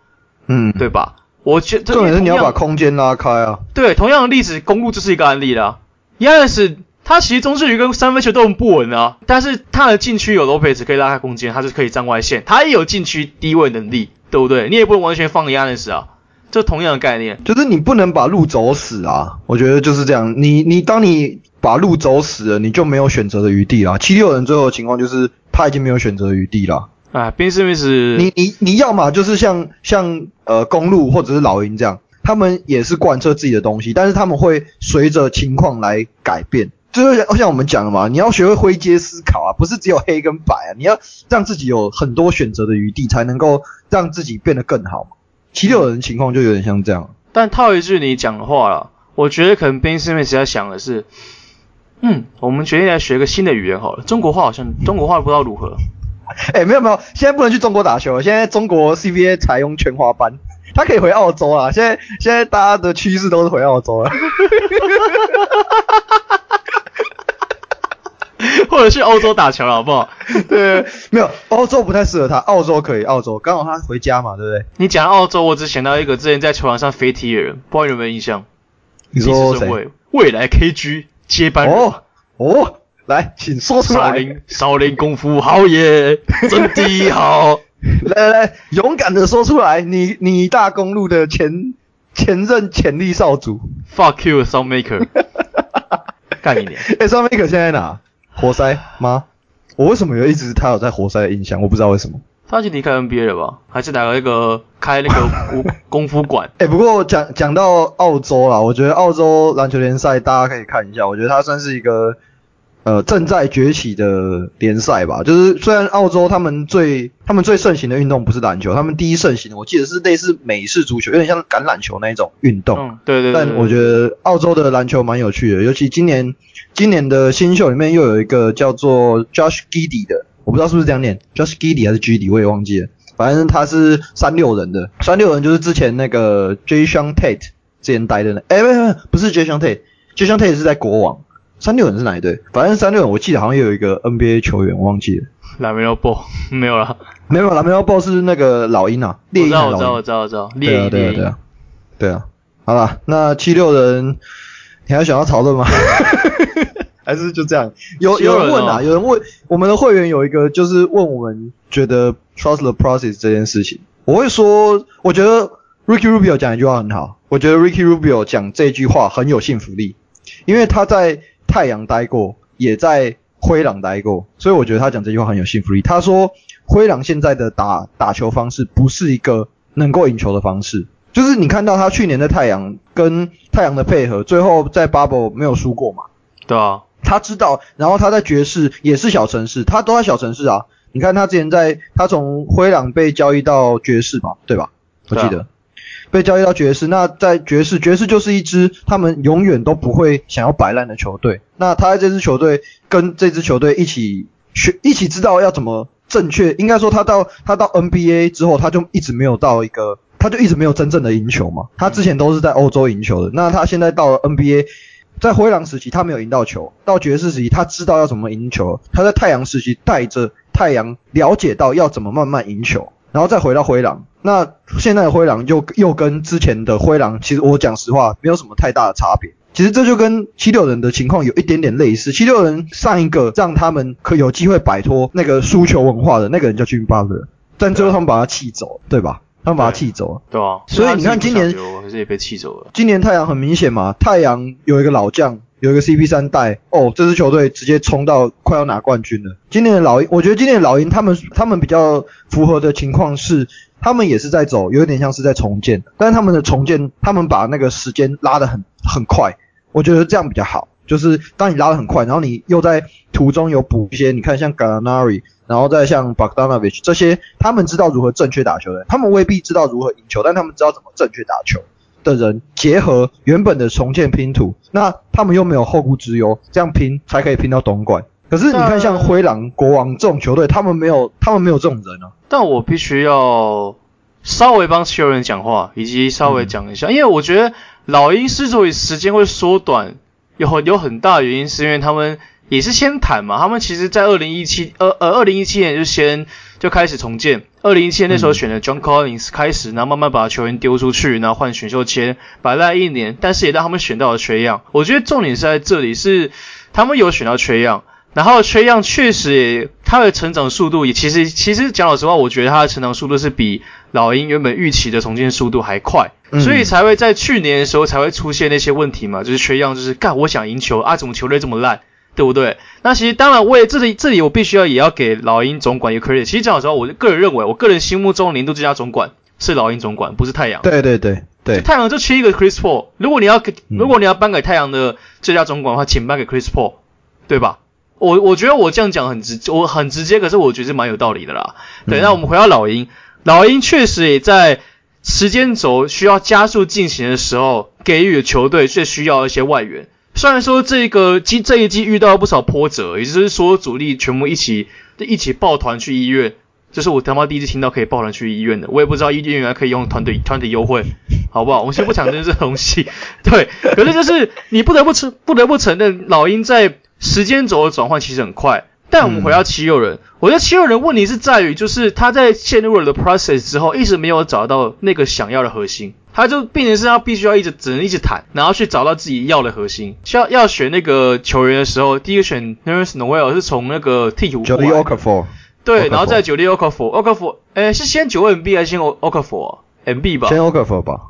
嗯，对吧？我觉得重点是你要把空间拉开啊。对，同样的例子，公路就是一个案例啦。Giannis 他其实中距离跟三分球都很不稳啊，但是他的禁区有 Lopez 可以拉开空间，他是可以站外线，他也有禁区低位能力，对不对？你也不能完全放 Giannis 啊，这同样的概念，就是你不能把路走死啊。我觉得就是这样，你你当你。把路走死了，你就没有选择的余地了。七六人最后的情况就是他已经没有选择的余地了。啊，Ben Simmons，你你你要嘛就是像像呃公路或者是老鹰这样，他们也是贯彻自己的东西，但是他们会随着情况来改变。就是像像我们讲的嘛，你要学会灰阶思考啊，不是只有黑跟白啊，你要让自己有很多选择的余地，才能够让自己变得更好。七六人情况就有点像这样。但套一句你讲的话了，我觉得可能 Ben Simmons 在想的是。嗯，我们决定来学个新的语言好了。中国话好像中国话不知道如何。哎、欸，没有没有，现在不能去中国打球了。现在中国 CBA 采用全华班，他可以回澳洲啊。现在现在大家的趋势都是回澳洲了。或者去欧洲打球了，好不好？对，没有，欧洲不太适合他，澳洲可以，澳洲刚好他回家嘛，对不对？你讲澳洲，我只想到一个之前在球场上飞踢的人，不知道有没有印象？你说谁？未来 KG。接班人哦哦，来，请说出来。少林少林功夫好耶，真的好。来来来，勇敢的说出来，你你大公路的前前任潜力少主。Fuck you，Soundmaker，。干一点。哎，Thonmaker 现在哪？活塞吗？我为什么有一直他有在活塞的印象？我不知道为什么。他已经离开 NBA 了吧？还是打了一个开那个功 功夫馆？哎、欸，不过讲讲到澳洲啦，我觉得澳洲篮球联赛大家可以看一下，我觉得它算是一个呃正在崛起的联赛吧。就是虽然澳洲他们最他们最盛行的运动不是篮球，他们第一盛行的我记得是类似美式足球，有点像橄榄球那一种运动。嗯，对对对，对。但我觉得澳洲的篮球蛮有趣的，尤其今年今年的新秀里面又有一个叫做 Josh Giddey 的。我不知道是不是这样念，Josh Giddey 还是 Giddey，我也忘记了。反正他是三六人的，三六人就是之前那个 Jae'Sean Tate 之前待的那，哎、欸，不不是 Jae'Sean Tate，Jae'Sean Tate 是在国王。三六人是哪一队？反正三六人我记得好像也有一个 NBA 球员，我忘记了。LaMelo Ball 没有了，没有 LaMelo Ball 是那个老鹰啊，猎鹰的老鹰。我知道，我知道，我知道，猎鹰，对啊，对啊，对啊，对啊。好了，那七六人，你还想要讨论吗？还是就这样，有有人问啊，有人问我们的会员有一个就是问我们觉得 trust the process 这件事情，我会说，我觉得 Ricky Rubio 讲一句话很好，我觉得 Ricky Rubio 讲这句话很有信服力，因为他在太阳待过，也在灰狼待过，所以我觉得他讲这句话很有信服力。他说灰狼现在的打打球方式不是一个能够赢球的方式，就是你看到他去年的太阳跟太阳的配合，最后在 Bubble 没有输过嘛？对啊。他知道，然后他在爵士也是小城市，他都在小城市啊。你看他之前在，他从灰狼被交易到爵士嘛，对吧？我记得、啊、被交易到爵士。那在爵士，爵士就是一支他们永远都不会想要摆烂的球队。那他在这支球队跟这支球队一起学，一起知道要怎么正确。应该说他到他到 NBA 之后，他就一直没有到一个，他就一直没有真正的赢球嘛。他之前都是在欧洲赢球的。那他现在到了 NBA。在灰狼时期，他没有赢到球；到爵士时期，他知道要怎么赢球。他在太阳时期，带着太阳了解到要怎么慢慢赢球，然后再回到灰狼。那现在的灰狼又又跟之前的灰狼，其实我讲实话，没有什么太大的差别。其实这就跟七六人的情况有一点点类似。七六人上一个让他们可有机会摆脱那个输球文化的那个人叫 Jimmy Butler，但最后他们把他气走，对吧？他们把他气走了，对啊，所以你看今年还是也被气走了。今年太阳很明显嘛，太阳有一个老将，有一个 CP 三代，哦，这支球队直接冲到快要拿冠军了。今年的老鹰，我觉得今年的老鹰他们他们比较符合的情况是，他们也是在走，有点像是在重建，但他们的重建，他们把那个时间拉得很很快，我觉得这样比较好。就是当你拉得很快，然后你又在途中有补一些，你看像 Gallinari 然后再像 Bogdanovic 这些，他们知道如何正确打球的，他们未必知道如何赢球，但他们知道怎么正确打球的人，结合原本的重建拼图，那他们又没有后顾之忧，这样拼才可以拼到东莞。可是你看像灰狼、国王这种球队，他们没有，他们没有这种人啊。但我必须要稍微帮七六人讲话，以及稍微讲一下，嗯、因为我觉得老鹰之所以时间会缩短，有很有很大的原因，是因为他们。也是先谈嘛，他们其实，在二零一七，呃呃，二零一七年就先就开始重建。二零一七年那时候选了 John Collins 开始，然后慢慢把球员丢出去，然后换选秀签，摆烂一年，但是也让他们选到了 Trae Young。我觉得重点是在这里，是他们有选到 Trae Young，然后 Trae Young 确实也他的成长速度也其实其实讲老实话，我觉得他的成长速度是比老鹰原本预期的重建速度还快，所以才会在去年的时候才会出现那些问题嘛，就是 Trae Young 就是干我想赢球啊，怎么球队这么烂？对不对？那其实当然，我也这里这里我必须要也要给老鹰总管一个 credit。其实讲老实话，我个人认为，我个人心目中年度最佳总管是老鹰总管，不是太阳。对对对对，太阳就缺一个 Chris Paul。如果你要给，如果你要颁给太阳的最佳总管的话，请颁给 Chris Paul，对吧？我我觉得我这样讲很直，我很直接，可是我觉得是蛮有道理的啦。对，那我们回到老鹰，老鹰确实也在时间轴需要加速进行的时候，给予球队最需要一些外援。虽然说这个季这一季遇到了不少波折，也就是说主力全部一起一起抱团去医院，这是我他妈第一次听到可以抱团去医院的，我也不知道医院原来可以用团队团体优惠，好不好？我们先不讲这些东西，对，可是就是你不得不承不得不承认，老鹰在时间轴的转换其实很快。但我们回到七六人，我觉得七六人问题是在于，就是他在陷入了 the process 之后，一直没有找到那个想要的核心，他就变成是他必须要一直只能一直弹，然后去找到自己要的核心。需要要选那个球员的时候，第一个选 Nerlens Noel 是从那个鹈鹕过来。对，然后再九六 Okafor，Okafor，哎，是先九 MB 还是先 Okafor？MB 吧。先 Okafor 吧。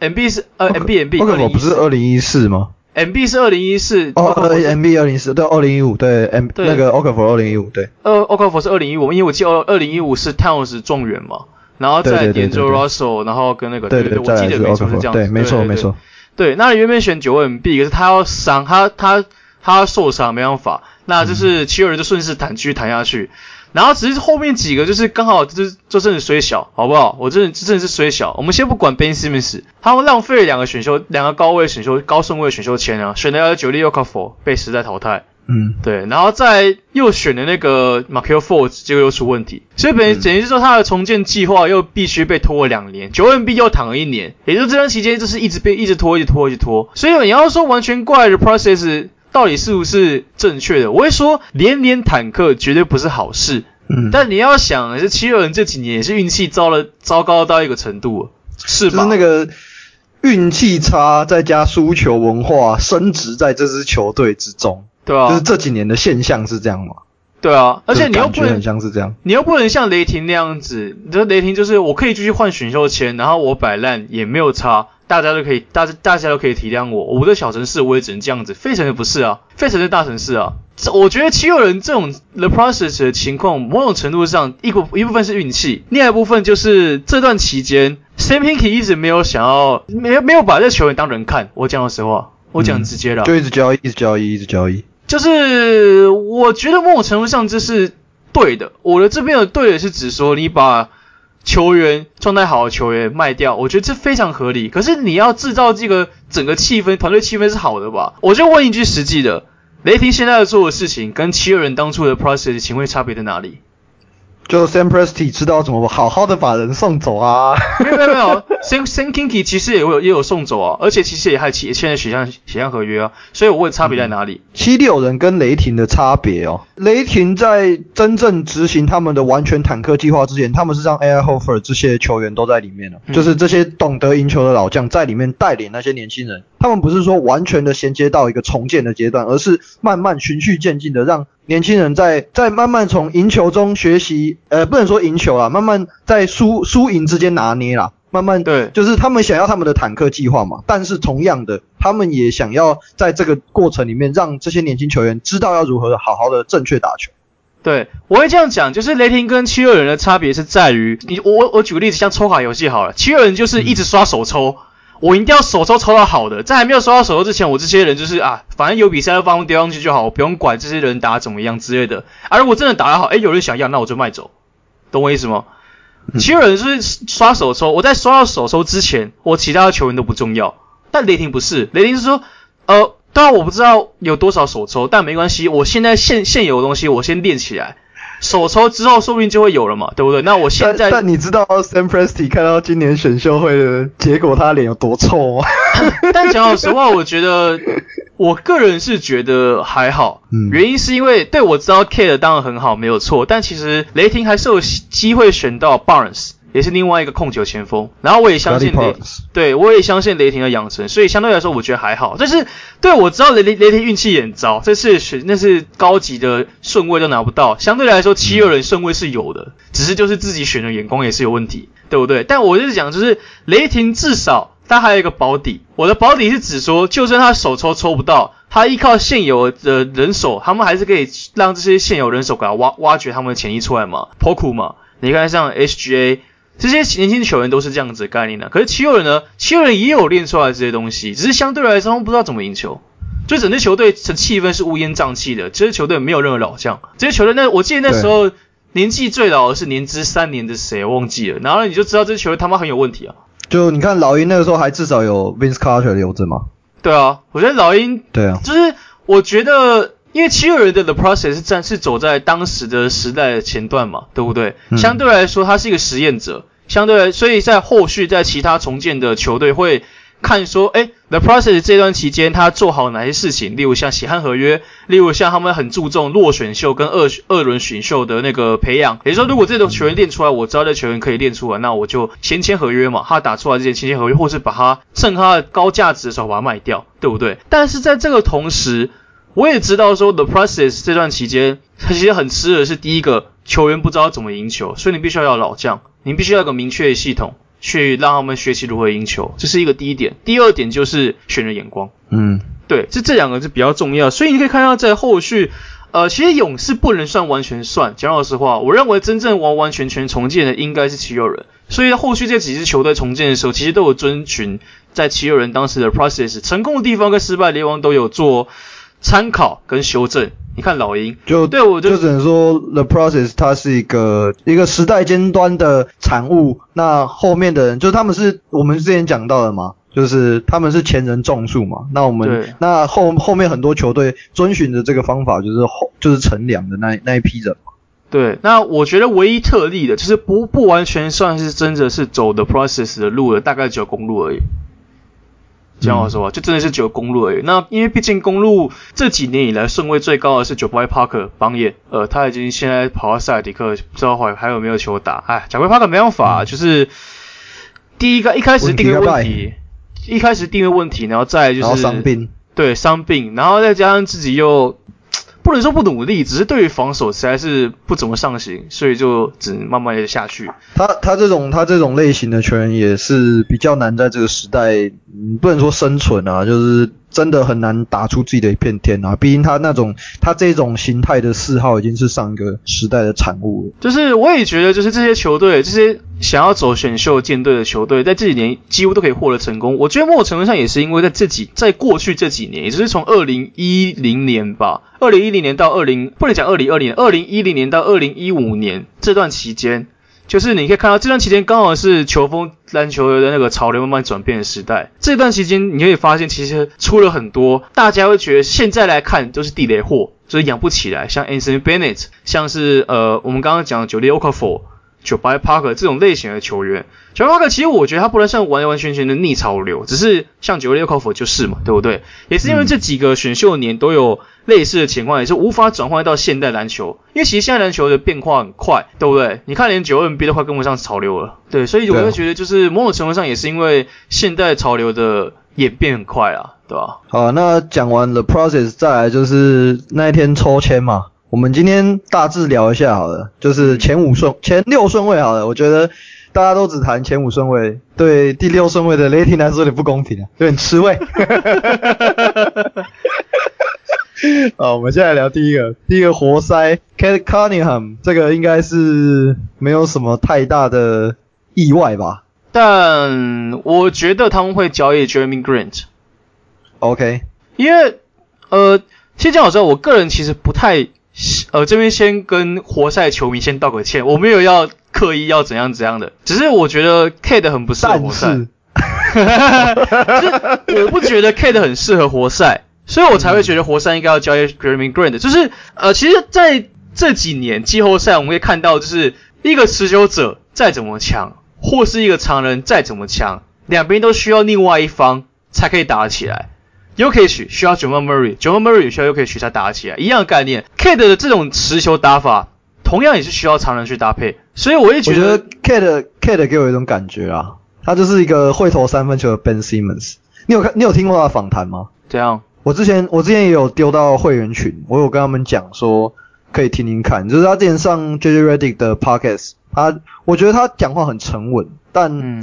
MB 是呃 MB MB。Okafor 不是二零一四吗？MB 是二零一四。哦，MB 二零一四，对，二零一五，对，M 那个 Okafor 二零一五，对。呃，Okafor 是二零一五，因为我记得二零一五是 Towns 状元嘛，然后再 D'Angelo Russell，然后跟那个对对对，我记得没错是这样，对，没错没错。对，那原本选九 MB，可是他要伤，他他他受伤没办法，那就是七六人就顺势弹继续弹下去。然后只是后面几个就是刚好就是就真的虽小，好不好？我真的真的是衰小。我们先不管 Ben Simmons，他们浪费了两个选秀，两个高位选秀高顺位选秀签啊，选了九六 Okafor 被时代淘汰，嗯，对，然后再又选了那个 Markelle Fultz，结果又出问题，所以等于等于是说他的重建计划又必须被拖了两年，九 NB 又躺了一年，也就这段期间就是一直被一直拖，一直拖，一直拖。所以你要说完全怪 The process。到底是不是正确的？我会说连连坦克绝对不是好事。嗯，但你要想，是七六人这几年也是运气糟了，糟糕到一个程度，是吧？就是那个运气差，再加输球文化升值在这支球队之中，对啊，就是这几年的现象是这样吗？对啊，而且你又不能很像是这样，你又不能像雷霆那样子，你说雷霆就是我可以继续换选秀签，然后我摆烂也没有差。大家都可以，大大家都可以体谅我。我的小城市我也只能这样子。费城的不是啊，费城是大城市啊。这我觉得七六人这种 the process 的情况，某种程度上一股一部分是运气，另外一部分就是这段期间 Sam Pinky 一直没有想要，没有没有把这球员当人看。我讲的实话，我讲直接的，就一直交易，一直交易，一直交易。就是我觉得某种程度上这是对的。我的这边的对的是指说你把。球员状态好的球员卖掉，我觉得这非常合理。可是你要制造这个整个气氛，团队气氛是好的吧？我就问一句实际的，雷霆现在在做的事情跟七六人当初的 process 请问差别在哪里？就 Sam Presti 知道怎么好好的把人送走啊？没有没有没有，Sam Sam Hinkie 其实也有也有送走啊，而且其实也还签签了血象血象合约啊，所以我问差别在哪里？七六人跟雷霆的差别哦，雷霆在真正执行他们的完全坦克计划之前，他们是让 AI Horford 这些球员都在里面了，嗯、就是这些懂得赢球的老将在里面带领那些年轻人，他们不是说完全的衔接到一个重建的阶段，而是慢慢循序渐进的让。年轻人在在慢慢从赢球中学习，呃，不能说赢球啦，慢慢在输输赢之间拿捏啦，慢慢对，就是他们想要他们的坦克计划嘛，但是同样的，他们也想要在这个过程里面让这些年轻球员知道要如何好好的正确打球。对，我会这样讲，就是雷霆跟七六人的差别是在于，你我我我举个例子，像抽卡游戏好了，七六人就是一直刷手抽。嗯我一定要手抽抽到好的，在还没有刷到手抽之前，我这些人就是啊，反正有比赛就放丢上去就好，我不用管这些人打怎么样之类的。而、啊、如果真的打得好，哎，有人想要，那我就卖走，懂我意思吗？其实有人是刷手抽，我在刷到手抽之前，我其他的球员都不重要。但雷霆不是，雷霆是说，呃，当然我不知道有多少手抽，但没关系，我现在现现有的东西我先练起来。手抽之后，说不定就会有了嘛，对不对？那我现在，但，但你知道 Sam Presti 看到今年选秀会的结果，他脸有多臭吗？但讲老实话，我觉得，我个人是觉得还好。嗯，原因是因为，对，我知道 K 的当然很好，没有错。但其实雷霆还是有机会选到 Barnes。也是另外一个控球前锋，然后我也相信雷，对，我也相信雷霆的养成，所以相对来说我觉得还好。但是对，我知道雷雷雷霆运气也很糟，这次选那是高级的顺位都拿不到，相对来说七六人顺位是有的，只是就是自己选的眼光也是有问题，对不对？但我就是讲，就是雷霆至少他还有一个保底，我的保底是指说，就算他手抽抽不到，他依靠现有的人手，他们还是可以让这些现有人手给他挖挖掘他们的潜力出来嘛，破苦嘛，你看像 SGA。这些年轻的球员都是这样子的概念的，可是七六人呢？七六人也有练出来这些东西，只是相对来说他们不知道怎么赢球，就整支球队的气氛是乌烟瘴气的。这支球队没有任何老将，这些球队那我记得那时候年纪最老的是年资三年的谁我忘记了，然后你就知道这支球队他妈很有问题啊。就你看老鹰那个时候还至少有 Vince Carter 留着嘛？对啊，我觉得老鹰对啊，就是我觉得。因为七六人的 The Process 是站是走在当时的时代的前段嘛，对不对？嗯、相对来说，他是一个实验者，相对，所以在后续在其他重建的球队会看说，诶，The Process 这段期间他做好哪些事情？例如像血汗合约，例如像他们很注重落选秀跟二二轮选秀的那个培养。也就是说，如果这种球员练出来，我知道这球员可以练出来，那我就先签合约嘛。他打出来这些签签合约，或是把他趁他的高价值的时候把它卖掉，对不对？但是在这个同时，我也知道说，The Process 这段期间，他其实很吃的是第一个球员不知道怎么赢球，所以你必须要有老将，你必须要有个明确的系统去让他们学习如何赢球，这是一个第一点。第二点就是选人眼光，嗯，对，这这两个是比较重要，所以你可以看到在后续。呃，其实勇士不能算完全算，讲老实话，我认为真正完完全全重建的应该是七六人。所以后续这几支球队重建的时候，其实都有遵循在七六人当时的 process，成功的地方跟失败的地方都有做参考跟修正。你看老鹰，就对我就，就只能说 the process 它是一个一个时代尖端的产物，那后面的人就是他们是我们之前讲到的嘛。就是他们是前人种树嘛，那我们那后后面很多球队遵循的这个方法，就是后就是乘凉的那那一批人嘛。对，那我觉得唯一特例的，就是不不完全算是真的是走的 process 的路了，大概只有公路而已。这样说吧，就真的是只有公路而已。那因为毕竟公路这几年以来顺位最高的是 Jabari Parker 榜眼，呃，他已经现在跑到塞尔迪克，不知道还还有没有球打。哎，Jabari Parker 没办法，嗯、就是第一个一开始定位问题。一开始定位问题，然后再就是伤病，对伤病，然后再加上自己又不能说不努力，只是对于防守实在是不怎么上行，所以就只能慢慢的下去。他他这种他这种类型的球员也是比较难在这个时代，不能说生存啊，就是。真的很难打出自己的一片天啊！毕竟他那种他这种形态的嗜好已经是上一个时代的产物了。就是我也觉得，就是这些球队，这些想要走选秀建队的球队，在这几年几乎都可以获得成功。我觉得某种程度上也是因为在这几在过去这几年，也就是从二零一零年吧，二零一零年到二零不能讲二零二零，二零一零年到二零一五年这段期间。就是你可以看到这段期间刚好是球风篮球的那个潮流慢慢转变的时代。这段期间你可以发现，其实出了很多大家会觉得现在来看都是地雷货，就是养不起来，像 Anthony Bennett，像是呃我们刚刚讲的 Julio Cafo。Jabari Parker 这种类型的球员，Jabari Parker 其实我觉得他不能算完完全全的逆潮流，只是像 Jahlil Okafor 就是嘛，对不对？也是因为这几个选秀年都有类似的情况，也是无法转换到现代篮球，因为其实现代篮球的变化很快，对不对？你看连九二 NBA 都快跟不上潮流了，对，所以我会觉得就是某种程度上也是因为现代潮流的演变很快啊，对吧？好，那讲完 The process，再来就是那一天抽签嘛。我们今天大致聊一下好了，就是前五顺、前六顺位好了。我觉得大家都只谈前五顺位，对第六顺位的雷霆来说有点不公平啊，有点吃味。好，我们现在来聊第一个，第一个活塞 Cunningham，这个应该是没有什么太大的意外吧？但我觉得他们会交易 Jeremy Grant。OK，因为呃，其实讲老实话，我个人其实不太。呃，这边先跟活塞球迷先道个歉，我没有要刻意要怎样怎样的，只是我觉得 Cade 很不适合活塞。就是我不觉得 Cade 很适合活塞，所以我才会觉得活塞应该要交易 Jerami Grant。就是呃，其实在这几年季后赛，我们可以看到，就是一个持久者再怎么强，或是一个常人再怎么强，两边都需要另外一方才可以打得起来。Jokic 需要 Jamal Murray，Jamal Murray 也需要 Jokic 才打起来，一样的概念。Cade 的这种持球打法，同样也是需要常人去搭配，所以我也觉得，我觉得 Cade Cade 给我一种感觉啊，他就是一个会投三分球的 Ben Simmons。你有看，你有听过他的访谈吗？这样？我之前我之前也有丢到会员群，我有跟他们讲说可以听听看，就是他之前上 JJ Redick 的 Podcast，他我觉得他讲话很沉稳，但。嗯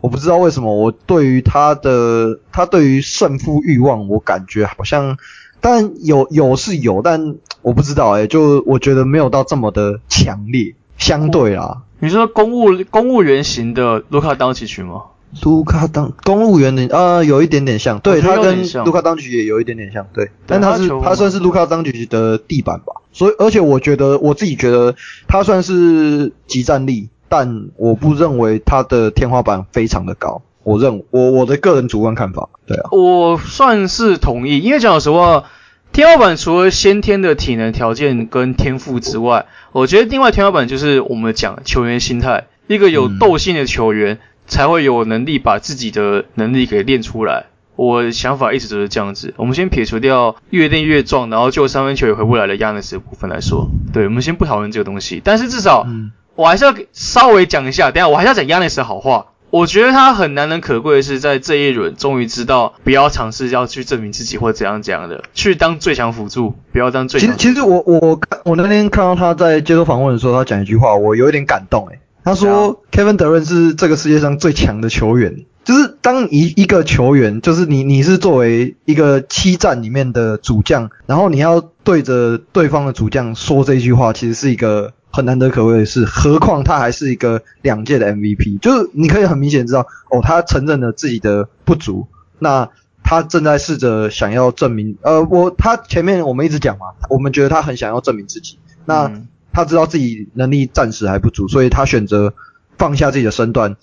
我不知道为什么，我对于他的他对于胜负欲望，我感觉好像，但有有是有，但我不知道哎、欸，就我觉得没有到这么的强烈，相对啦。你说公务公务员型的卢卡当奇曲吗？卢卡当公务员的呃，有一点点像，对他跟卢卡当局也有一点点像，对，但他是他，他算是卢卡当局的地板吧，所以而且我觉得我自己觉得他算是集战力。但我不认为他的天花板非常的高，我认我我的个人主观看法，对啊，我算是同意，因为讲老实话，天花板除了先天的体能条件跟天赋之外，我觉得另外天花板就是我们讲球员心态，一个有斗性的球员才会有能力把自己的能力给练出来。我想法一直都是这样子，我们先撇除掉越练越壮，然后就三分球也回不来的亚尼斯的部分来说，对，我们先不讨论这个东西，但是至少。嗯我还是要稍微讲一下，等下我还是要讲 Giannis 的好话。我觉得他很难能可贵的是，在这一轮终于知道不要尝试要去证明自己或怎样怎样的，去当最强辅助，不要当最强。其实其实我我看我那天看到他在接受访问的时候，他讲一句话，我有一点感动诶。他说 Kevin Durant 是这个世界上最强的球员，就是当一一个球员，就是你你是作为一个七战里面的主将，然后你要对着对方的主将说这句话，其实是一个。很难得可贵的是，何况他还是一个两届的 MVP，就是你可以很明显知道，哦，他承认了自己的不足，那他正在试着想要证明，呃，我他前面我们一直讲嘛，我们觉得他很想要证明自己，那他知道自己能力暂时还不足，所以他选择放下自己的身段，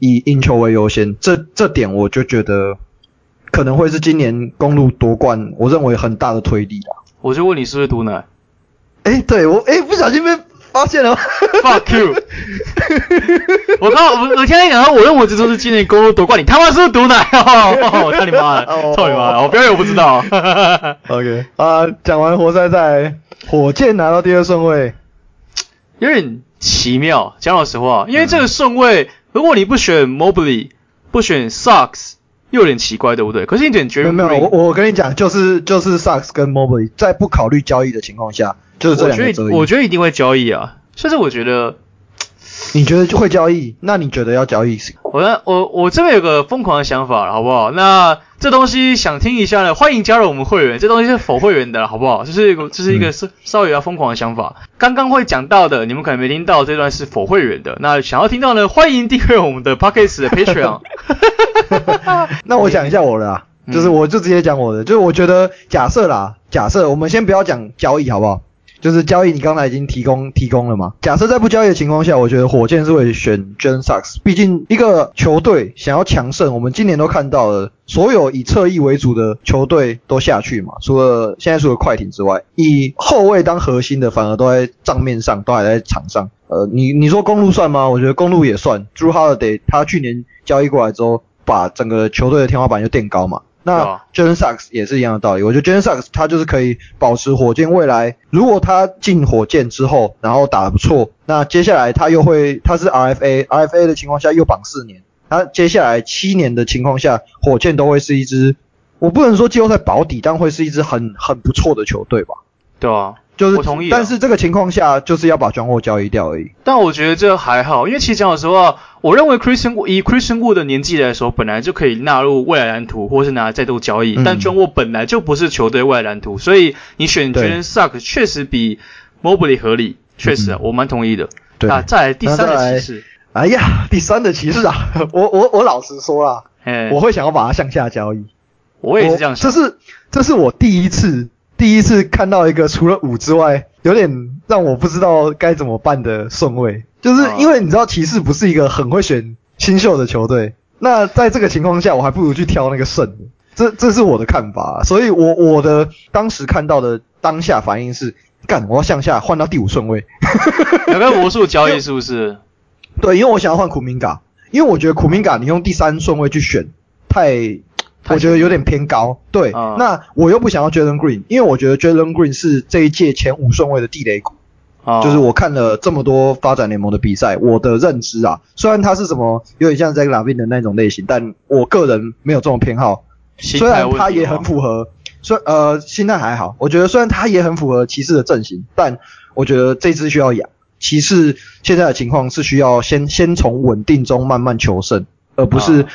以赢球为优先，这这点我就觉得可能会是今年公路夺冠，我认为很大的推力啦。我就问你是不是毒奶？诶，对我诶，不小心被。发现了，fuck you！我刚我我听你讲说，我认为这都是今年公路夺冠，你他妈是不是毒奶？哦，我操你妈的！操你妈的！我表演我不知道。OK 啊，讲完活塞赛，火箭拿到第二顺位，有点奇妙。讲老实话，因为这个顺位，如果你不选 Mobley，不选 Sucks 又有点奇怪，对不对？可是你选 Jalen Green，没有，我我跟你讲，就是就是 Sucks 跟 Mobley 在不考虑交易的情况下。就是这两个我觉得我觉得一定会交易啊，甚至我觉得，你觉得就会交易？那你觉得要交易？我我我这边有个疯狂的想法，好不好？那这东西想听一下呢，欢迎加入我们会员。这东西是否会员的，好不好？就是这是一个稍稍微要疯狂的想法。嗯、刚刚会讲到的，你们可能没听到这段是否会员的。那想要听到呢，欢迎订阅我们的 Podcast 的 Patreon。那我讲一下我的啊，就是我就直接讲我的，就是我觉得假设啦，假设我们先不要讲交易，好不好？就是交易，你刚才已经提供提供了嘛？假设在不交易的情况下，我觉得火箭是会选 Jalen Suggs。毕竟一个球队想要强胜，我们今年都看到了，所有以侧翼为主的球队都下去嘛。除了现在除了快艇之外，以后卫当核心的反而都在账面上，都还在场上。呃，你你说公路算吗？我觉得公路也算。Jrue Holiday 他去年交易过来之后，把整个球队的天花板就垫高嘛。那 Jalen Sacks 也是一样的道理，我觉得 Jalen Sacks 他就是可以保持火箭未来，如果他进火箭之后，然后打得不错，那接下来他又会，他是 RFA，RFA 的情况下又绑四年，他接下来七年的情况下，火箭都会是一支，我不能说季后赛保底，但会是一支很很不错的球队吧？对啊。就是，我同意。但是这个情况下，就是要把 John Wall 交易掉而已。但我觉得这还好，因为其实讲老实话，我认为 Christian Wood 以 Christian Wood 的年纪来说，本来就可以纳入未来蓝图，或是拿来再度交易。嗯、但 John Wall 本来就不是球队未来蓝图，所以你选 Jalen Suggs 确实比 Mobley 合理，确实啊，我蛮同意的。对。那再来第三的骑士。哎呀，第三的骑士啊，我我我老实说啊，我会想要把它向下交易。我也是这样想。这是这是我第一次。第一次看到一个除了五之外，有点让我不知道该怎么办的顺位，就是因为你知道骑士不是一个很会选新秀的球队，那在这个情况下，我还不如去挑那个胜的，这这是我的看法，所以我我的当时看到的当下反应是，干，我要向下换到第五顺位，有没有魔术交易是不是？对，因为我想要换苦明嘎，因为我觉得苦明嘎你用第三顺位去选太。我觉得有点偏高，对。嗯、那我又不想要 Jalen Green，因为我觉得 Jalen Green 是这一届前五顺位的地雷股。哦、就是我看了这么多发展联盟的比赛，我的认知啊，虽然他是什么有点像 Zach LaVine 的那种类型，但我个人没有这种偏好。虽然他也很符合，虽呃心态还好，我觉得虽然他也很符合骑士的阵型，但我觉得这支需要养。骑士现在的情况是需要先先从稳定中慢慢求胜，而不是、嗯。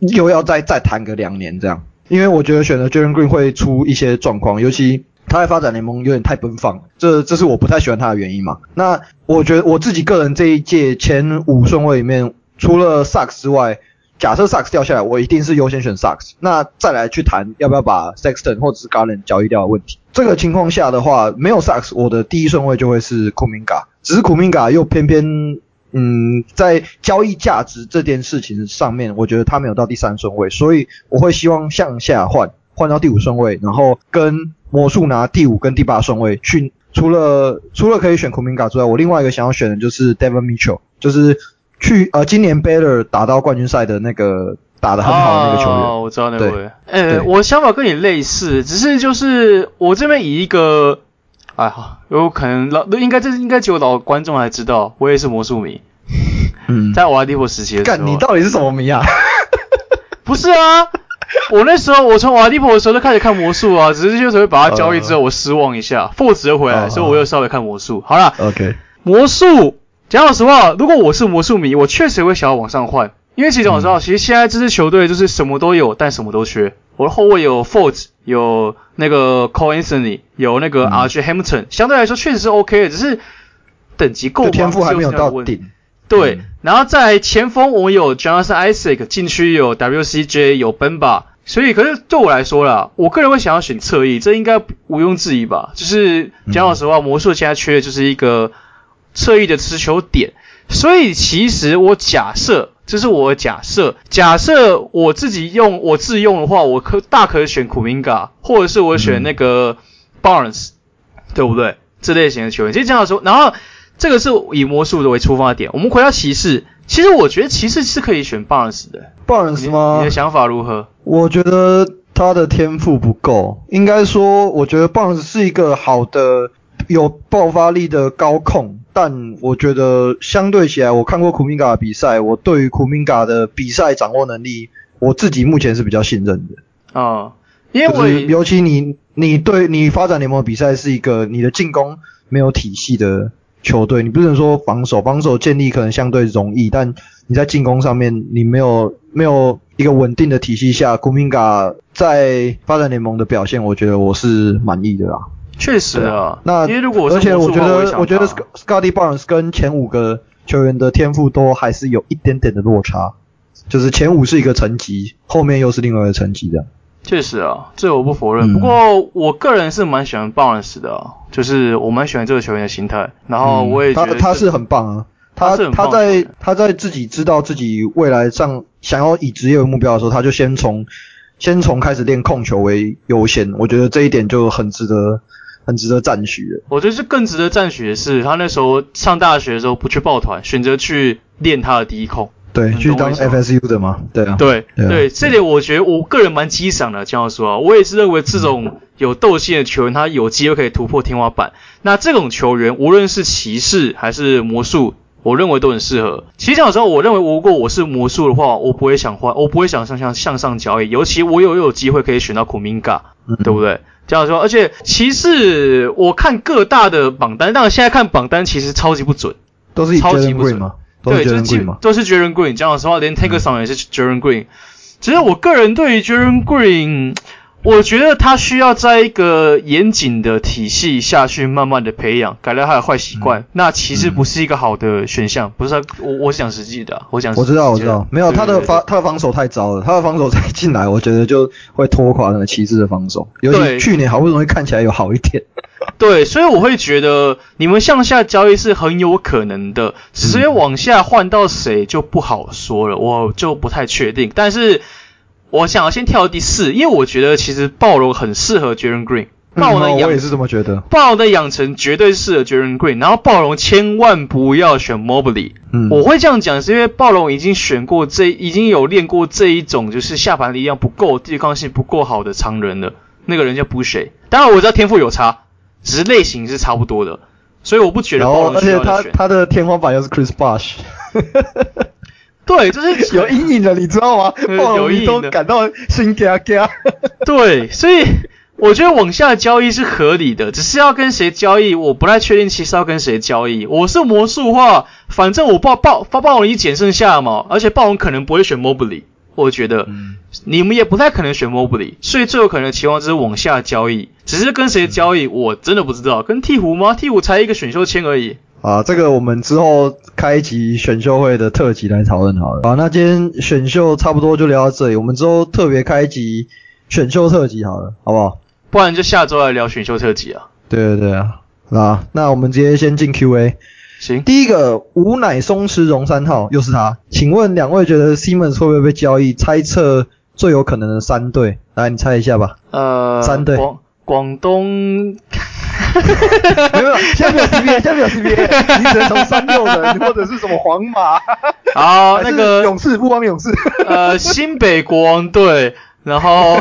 又要再再谈个两年这样，因为我觉得选择 Jalen Green 会出一些状况，尤其他在发展联盟有点太奔放，这这是我不太喜欢他的原因嘛。那我觉得我自己个人这一届前五顺位里面，除了 SARS 之外，假设 Suggs 掉下来，我一定是优先选 SARS。那再来去谈要不要把 Sexton 或者是 Garland 交易掉的问题。这个情况下的话，没有 SARS，我的第一顺位就会是 Kuminga，只是 Kuminga 又偏偏。嗯，在交易价值这件事情上面，我觉得他没有到第三顺位，所以我会希望向下换，换到第五顺位，然后跟魔术拿第五跟第八顺位去。除了除了可以选库明加之外，我另外一个想要选的就是 Devin Mitchell，就是去呃今年 Baylor 打到冠军赛的那个打得很好的那个球员。哦，我知道那位。呃，我想法跟你类似，只是就是我这边以一个。哎好，有可能老应该这应该只有老观众才知道，我也是魔术迷。嗯，在瓦迪波时期的时候。干，你到底是什么迷啊？不是啊，我那时候我从瓦迪波的时候就开始看魔术啊，只是就是会把它交易之后我失望一下，Force 又回来，所以我又稍微看魔术。好了，OK，魔术。讲老实话，如果我是魔术迷，我确实会想要往上换，因为其实讲老实话，其实现在这支球队就是什么都有，但什么都缺。我的后卫有 Fultz，有那个 Cole Anthony，有那个 RJ Hampton，相对来说确实是 OK 的，只是等级够吗？天赋还没有到顶。对，嗯、然后在前锋我有 Jonathan Isaac，禁区有 WCJ，有 Benba，所以可是对我来说啦，我个人会想要选侧翼，这应该毋庸置疑吧？就是讲老实话，魔术现在缺的就是一个。侧翼的持球点，所以其实我假设，这是我的假设，假设我自己用我自用的话，我可大可选库明加，或者是我选那个 Barnes，、嗯、对不对？这类型的球员，其实这样说，然后这个是以魔术的为出发点，我们回到骑士，其实我觉得骑士是可以选 Barnes 的，Barnes 吗？你的想法如何？我觉得他的天赋不够，应该说，我觉得 Barnes 是一个好的。有爆发力的高控，但我觉得相对起来，我看过库明加的比赛，我对于库明加的比赛掌握能力，我自己目前是比较信任的。啊、哦，因为我尤其你你对你发展联盟比赛是一个你的进攻没有体系的球队，你不能说防守，防守建立可能相对容易，但你在进攻上面你没有没有一个稳定的体系下，库明加在发展联盟的表现，我觉得我是满意的啦。确实啊，那因为如果而且我觉得，我觉得 Scottie Barnes 跟前五个球员的天赋都还是有一点点的落差，就是前五是一个层级，后面又是另外一个层级的。确实啊，这我不否认。嗯、不过我个人是蛮喜欢 Barnes 的、啊，就是我蛮喜欢这个球员的心态。然后我也觉得、嗯、他他是很棒啊，他他，他在他在自己知道自己未来上想要以职业为目标的时候，他就先从先从开始练控球为优先。我觉得这一点就很值得。很值得赞许的。我觉得是更值得赞许的是，他那时候上大学的时候不去抱团，选择去练他的第一控。对，去当 FSU 的嘛。对啊。对对，对，这点我觉得我个人蛮欣赏的。这样说啊，我也是认为这种有斗性的球员，他有机会可以突破天花板。那这种球员，无论是骑士还是魔术，我认为都很适合。其实讲时候，我认为如果我是魔术的话，我不会想换，我不会想向向向上交易。尤其我有有机会可以选到库明加，对不对？这样说，而且骑士我看各大的榜单，当然现在看榜单其实超级不准，都是超级不准吗？对，就是都是 Jaren Green。讲老实话，连 Tankerson 也是 Jaren Green。其实我个人对于 Jaren Green。我觉得他需要在一个严谨的体系下去慢慢的培养，改掉他的坏习惯。嗯、那其实不是一个好的选项，嗯、不是他，我我讲实际的，我讲实。我知道，我知道，没有他的防，他的防守太糟了，他的防守再进来，我觉得就会拖垮那个骑士的防守。尤其去年好不容易看起来有好一点。对，所以我会觉得你们向下交易是很有可能的，只是往下换到谁就不好说了，我就不太确定。但是。我想要先跳到第四，因为我觉得其实暴龙很适合 Jalen Green。暴龙的养、嗯、我也是这么觉得。暴龙的养成绝对适合 Jalen Green，然后暴龙千万不要选 Mobley。嗯，我会这样讲是因为暴龙已经选过这，已经有练过这一种就是下盘力量不够、对抗性不够好的常人了。那个人叫 Boucher，当然我知道天赋有差，只是类型是差不多的，所以我不觉得暴龙需要选。而且他他的天花板又是 Chris Bosh。对，就是有阴影的，你知道吗？有阴影的，感到心嘎嘎。对，所以我觉得往下交易是合理的，只是要跟谁交易，我不太确定。其实要跟谁交易，我是魔术的话，反正我报暴发暴龙已经捡剩下嘛，而且暴龙可能不会选 Mobley，我觉得、嗯、你们也不太可能选 Mobley，所以最有可能的情况就是往下交易，只是跟谁交易，我真的不知道。跟鹈鹕吗？鹈鹕才一个选秀签而已。啊，这个我们之后开一集选秀会的特辑来讨论好了。好，那今天选秀差不多就聊到这里，我们之后特别开一集选秀特辑好了，好不好？不然就下周来聊选秀特辑啊。对对对啊，啊，那我们直接先进 Q&A。行，第一个吾乃松弛绒三号，又是他。请问两位觉得 Simmons 会不会被交易？猜测最有可能的三队，来你猜一下吧。呃，三队。广广东。没有，现在没有 CBA，现在没有 CBA，你只能从三六人或者是什么皇马，好，那个勇士，富光勇士，呃，新北国王队，然后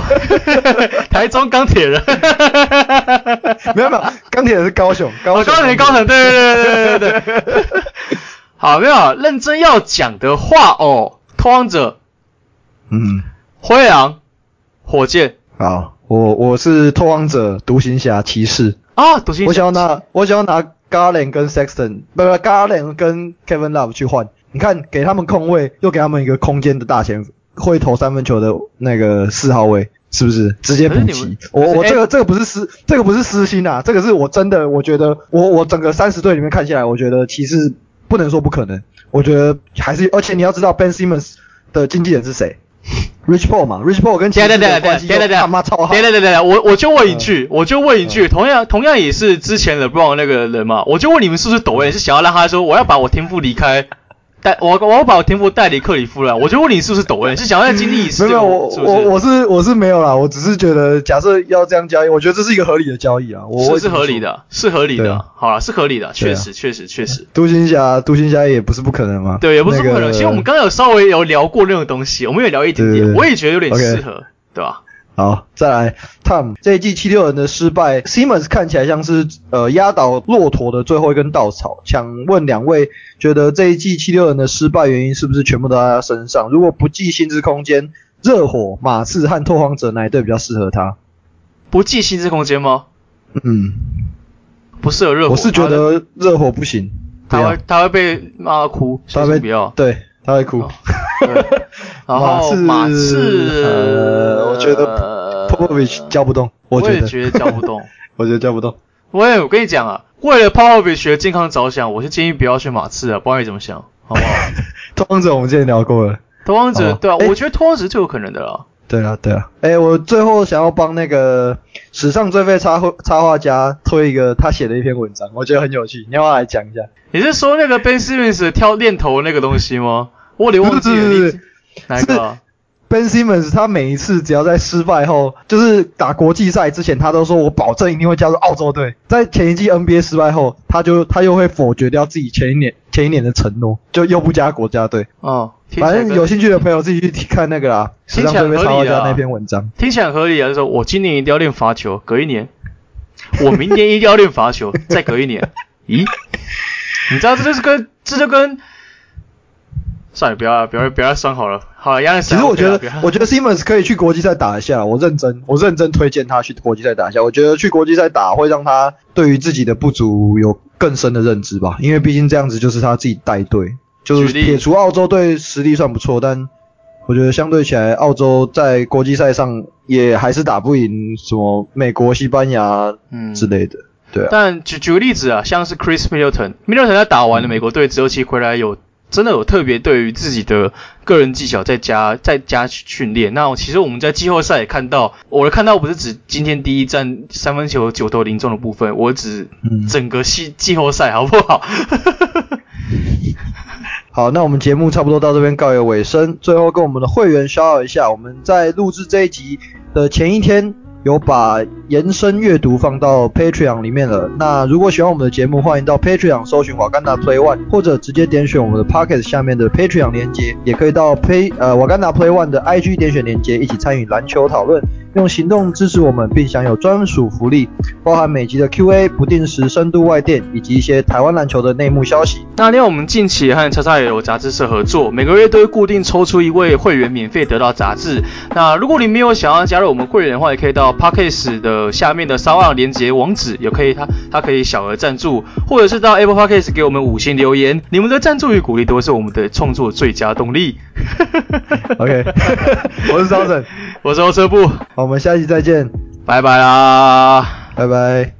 台中钢铁人，没有没有，钢铁人是高雄，高雄，钢铁高雄，对对对对对对。好，没有认真要讲的话哦，拓荒者，嗯，灰狼，火箭。好，我我是拓荒者，独行侠，骑士。啊，独行侠。我想要拿，我想要拿 Garland 跟 Sexton，不不，Garland 跟 Kevin Love 去换。你看，给他们空位，又给他们一个空间的大前锋，会投三分球的那个四号位，是不是？直接补齐。我我这个这个不是私，这个不是私心啊，这个是我真的，我觉得我我整个三十队里面看下来，我觉得骑士不能说不可能，我觉得还是，而且你要知道 Ben Simmons 的经纪人是谁？Rich Paul 嘛，Rich Paul 跟骑士的关系他妈超好。对对对对，我我就问一句，我就问一句，同样同样也是之前 LeBron 那个人嘛，我就问你们是不是抖 A，是想要让他说我要把我天赋离开？带我，我要把我天赋带离克里夫了，我就问你是不是抖 A？是想要再经历一次？没有，我我我是我是没有啦，我只是觉得假设要这样交易，我觉得这是一个合理的交易啊，我是是合理的，是合理的，啊、好了，是合理的，确实确实确实。独行侠独行侠也不是不可能嘛，对，也不是不可能。其实我们刚刚有稍微有聊过那种东西，我们也聊一点点，我也觉得有点适合.对吧？好，再来，Tom，这一季七六人的失败，Simmons 看起来像是呃压倒骆驼的最后一根稻草。想问两位，觉得这一季七六人的失败原因是不是全部都在他身上？如果不计薪资空间，热火、马刺和拓荒者哪一队比较适合他？不计薪资空间吗？嗯，不适合热火。我是觉得热火不行，他会他会被骂哭，他会不要，对，他会哭。哦 然后马刺，呃，我觉得 Popovich 教不动，我觉得，我也觉得教不动，我觉得教不动。我也，我跟你讲啊，为了 Popovich 的健康着想，我是建议不要去马刺啊，不管你怎么想，好不好？拓荒者我们之前聊过了，拓荒者对啊，我觉得拓荒者是最有可能的了。对啊，对啊。哎，我最后想要帮那个史上最废插画插画家推一个他写的一篇文章，我觉得很有趣，你要不要来讲一下？你是说那个 Ben Simmons 挑链头那个东西吗？我有点忘记了。哪个、啊？是 Ben Simmons，他每一次只要在失败后，就是打国际赛之前，他都说我保证一定会加入澳洲队。在前一季 NBA 失败后，他就他又会否决掉自己前一年前一年的承诺，就又不加国家队。哦，反正有兴趣的朋友自己去看那个啦，史上最废插画家那篇文章。听起来很合理啊，就说我今年一定要练罚球，隔一年，我明年一定要练罚球，再隔一年。咦？你知道这就是跟这就跟。算了，不要不要不要伤好了。好了，杨其实我觉得，我觉得 Simmons 可以去国际赛打一下。我认真，我认真推荐他去国际赛打一下。我觉得去国际赛打会让他对于自己的不足有更深的认知吧。因为毕竟这样子就是他自己带队，就是撇除澳洲队实力算不错，但我觉得相对起来，澳洲在国际赛上也还是打不赢什么美国、西班牙嗯之类的。嗯、对啊。但举举个例子啊，像是 Chris Middleton，Middleton 他打完了美国队之后，其实回来有。真的有特别对于自己的个人技巧在加在加训练。那其实我们在季后赛也看到，我的看到不是指今天第一站三分球九投零中的部分，我指整个季季后赛好不好？好，那我们节目差不多到这边告一个尾声。最后跟我们的会员消耗一下，我们在录制这一集的前一天。有把延伸阅读放到 Patreon 里面了。那如果喜欢我们的节目，欢迎到 Patreon 搜寻瓦甘达 Play One，或者直接点选我们的 Pocket 下面的 Patreon 连接，也可以到 Pay 呃瓦甘达 Play One 的 IG 点选连接，一起参与篮球讨论。用行动支持我们，并享有专属福利，包含每集的 Q&A、不定时深度外电，以及一些台湾篮球的内幕消息。那另外，我们近期和叉叉也有杂志社合作，每个月都会固定抽出一位会员，免费得到杂志。那如果你没有想要加入我们会员的话，也可以到 Podcast 的下面的 SoundOn 连接网址，也可以它它可以小额赞助，或者是到 Apple Podcast 给我们五星留言。你们的赞助与鼓励都是我们的创作最佳动力。OK，我是张晨，我是欧车部。我们下期再见，拜拜啦，拜拜。